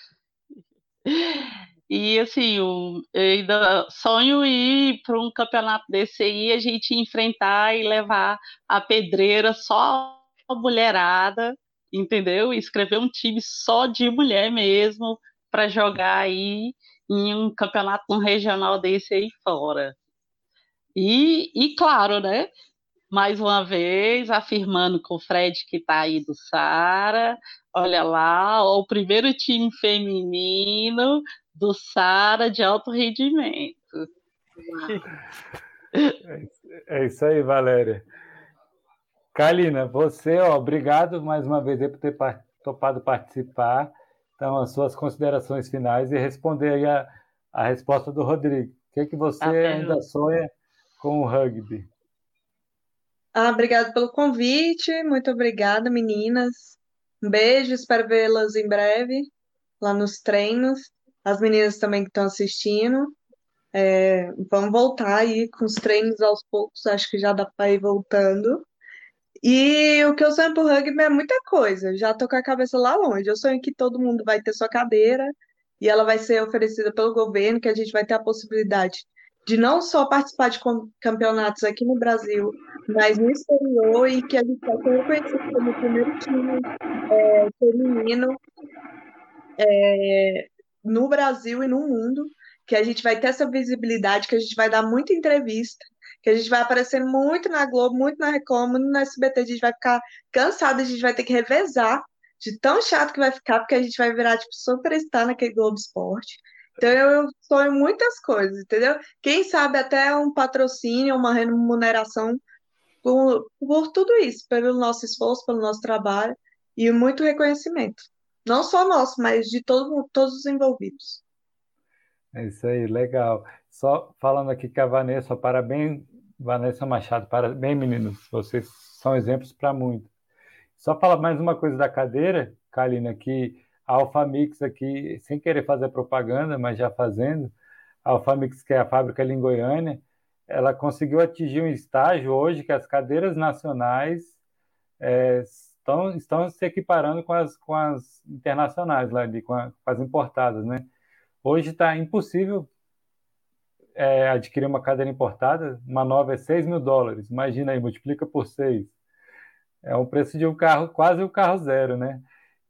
[SPEAKER 5] E assim, eu, ainda sonho ir para um campeonato desse aí, a gente enfrentar e levar a pedreira só mulherada, entendeu? E escrever um time só de mulher mesmo para jogar aí em um campeonato um regional desse aí fora. E, e claro, né? Mais uma vez, afirmando com o Fred que está aí do Sara, olha lá, o primeiro time feminino do Sara de alto rendimento.
[SPEAKER 1] É isso aí, Valéria. Kalina, você, ó, obrigado mais uma vez por ter topado participar. Então, as suas considerações finais e responder aí a, a resposta do Rodrigo. O que, é que você tá ainda sonha com o rugby?
[SPEAKER 3] Ah, obrigado pelo convite. Muito obrigada, meninas. Um beijo, espero vê-las em breve lá nos treinos. As meninas também que estão assistindo. É, vamos voltar aí com os treinos aos poucos, acho que já dá para ir voltando. E o que eu sonho pro rugby é muita coisa. Já tô com a cabeça lá longe. Eu sonho que todo mundo vai ter sua cadeira e ela vai ser oferecida pelo governo, que a gente vai ter a possibilidade de não só participar de campeonatos aqui no Brasil, mas no exterior e que a gente vai ser reconhecido como o primeiro time é, feminino é, no Brasil e no mundo, que a gente vai ter essa visibilidade, que a gente vai dar muita entrevista, que a gente vai aparecer muito na Globo, muito na Record, muito no SBT, a gente vai ficar cansado, a gente vai ter que revezar de tão chato que vai ficar, porque a gente vai virar, tipo, superstar naquele Globo Esporte. Então eu sonho muitas coisas, entendeu? Quem sabe até um patrocínio, uma remuneração por, por tudo isso, pelo nosso esforço, pelo nosso trabalho e muito reconhecimento. Não só nosso, mas de todo, todos os envolvidos.
[SPEAKER 1] É isso aí, legal. Só falando aqui com a Vanessa, parabéns, Vanessa Machado, parabéns, meninos. Vocês são exemplos para muito. Só falar mais uma coisa da cadeira, Kalina, que a Alfamix aqui, sem querer fazer propaganda, mas já fazendo, a Alfamix, que é a fábrica ali em Goiânia, ela conseguiu atingir um estágio hoje que as cadeiras nacionais é, estão, estão se equiparando com as, com as internacionais lá ali, com, a, com as importadas, né? Hoje está impossível é, adquirir uma cadeira importada, uma nova é 6 mil dólares, imagina aí, multiplica por 6. É o preço de um carro, quase um carro zero, né?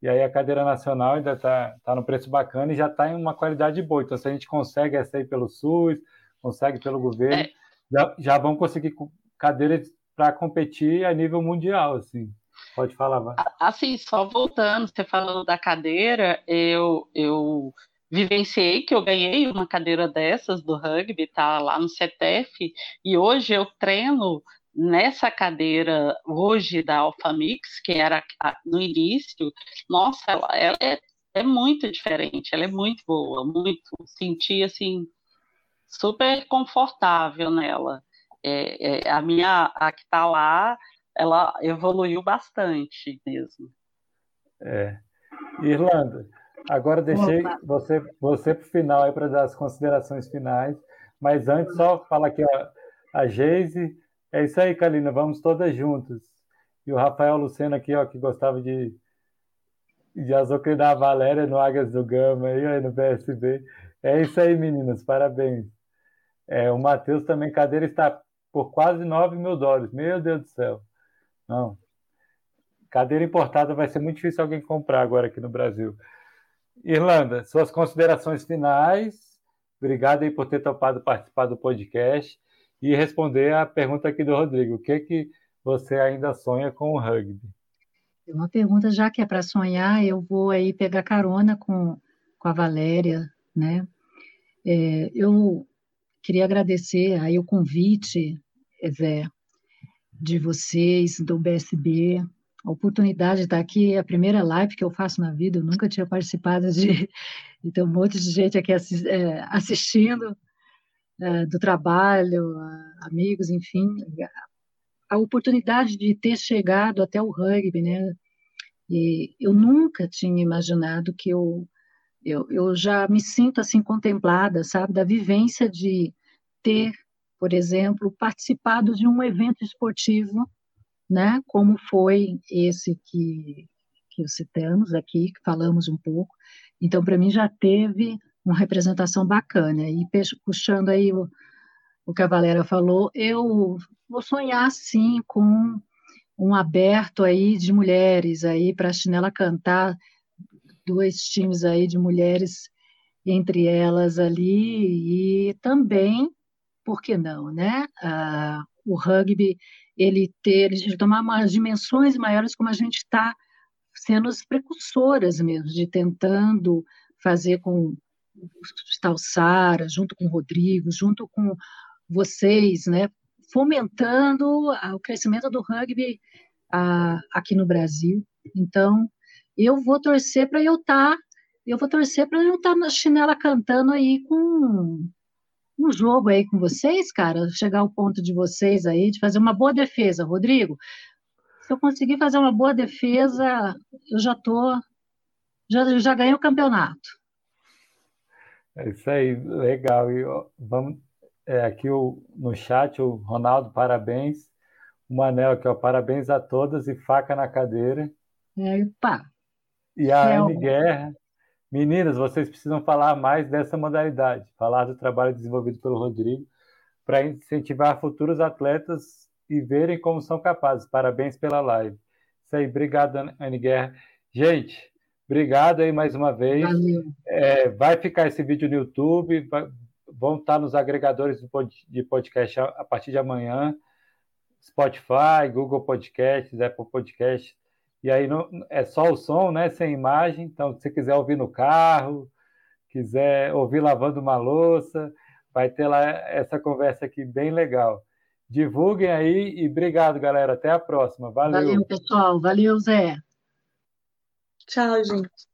[SPEAKER 1] E aí a cadeira nacional ainda está tá no preço bacana e já está em uma qualidade boa. Então, se a gente consegue essa aí pelo SUS, consegue pelo governo, é. já, já vão conseguir cadeiras para competir a nível mundial, assim. Pode falar, vai.
[SPEAKER 5] Assim, só voltando, você falando da cadeira, eu, eu vivenciei que eu ganhei uma cadeira dessas do rugby, tá lá no CETEF, e hoje eu treino nessa cadeira hoje da Alphamix, que era no início, nossa, ela, ela é, é muito diferente, ela é muito boa, muito, senti assim, super confortável nela. É, é, a minha, a que está lá, ela evoluiu bastante mesmo.
[SPEAKER 1] É. Irlanda, agora deixei Opa. você, você para o final aí para dar as considerações finais, mas antes só falar aqui ó, a Geise, é isso aí, Kalina, vamos todas juntas. E o Rafael Luceno aqui, ó, que gostava de, de azucrinar a Valéria no Águias do Gama, aí, aí no PSB. É isso aí, meninas, parabéns. É, o Matheus também, cadeira está por quase 9 mil dólares. Meu Deus do céu. Não. Cadeira importada vai ser muito difícil alguém comprar agora aqui no Brasil. Irlanda, suas considerações finais. Obrigado aí por ter topado participar do podcast e responder a pergunta aqui do Rodrigo. O que que você ainda sonha com o rugby?
[SPEAKER 2] Uma pergunta, já que é para sonhar, eu vou aí pegar carona com, com a Valéria, né? É, eu queria agradecer aí o convite, Zé, de vocês, do BSB, a oportunidade de estar aqui, é a primeira live que eu faço na vida, eu nunca tinha participado de, e tem um monte de gente aqui é, assistindo, é, do trabalho, amigos, enfim, a oportunidade de ter chegado até o rugby, né? E eu nunca tinha imaginado que eu, eu, eu já me sinto assim contemplada, sabe, da vivência de ter, por exemplo, participado de um evento esportivo, né? Como foi esse que que citamos aqui, que falamos um pouco. Então, para mim já teve uma representação bacana. E puxando aí o, o que a Valéria falou, eu vou sonhar sim com um aberto aí de mulheres aí para a Chinela cantar, dois times aí de mulheres entre elas ali e também, por que não, né? O rugby ele ter, ele tomar umas dimensões maiores como a gente está sendo as precursoras mesmo de tentando fazer com o Sara, junto com o Rodrigo, junto com vocês, né, fomentando o crescimento do rugby a, aqui no Brasil. Então, eu vou torcer para eu estar, tá, eu vou torcer para eu estar tá na chinela cantando aí com um jogo aí com vocês, cara, chegar ao ponto de vocês aí de fazer uma boa defesa, Rodrigo. Se eu conseguir fazer uma boa defesa, eu já tô já, já ganhei o campeonato.
[SPEAKER 1] É isso aí, legal. E vamos é, aqui o, no chat, o Ronaldo, parabéns. o Manel aqui, ó. Parabéns a todas e faca na cadeira.
[SPEAKER 2] Epa!
[SPEAKER 1] E a Anne Guerra. Meninas, vocês precisam falar mais dessa modalidade, falar do trabalho desenvolvido pelo Rodrigo, para incentivar futuros atletas e verem como são capazes. Parabéns pela live. Isso aí, obrigado, Anne Guerra. Gente, obrigado aí mais uma vez. É, vai ficar esse vídeo no YouTube, vai, vão estar nos agregadores de podcast a, partir de amanhã. Spotify, Google Podcasts, Apple Podcasts. E aí não, é só o som, né? Sem imagem. Então, se você quiser ouvir no carro, quiser ouvir lavando uma louça, vai ter lá essa conversa aqui bem legal. Divulguem aí e obrigado, galera. Até a próxima. Valeu.
[SPEAKER 2] Valeu, pessoal. Valeu, Zé.
[SPEAKER 3] Tchau, gente.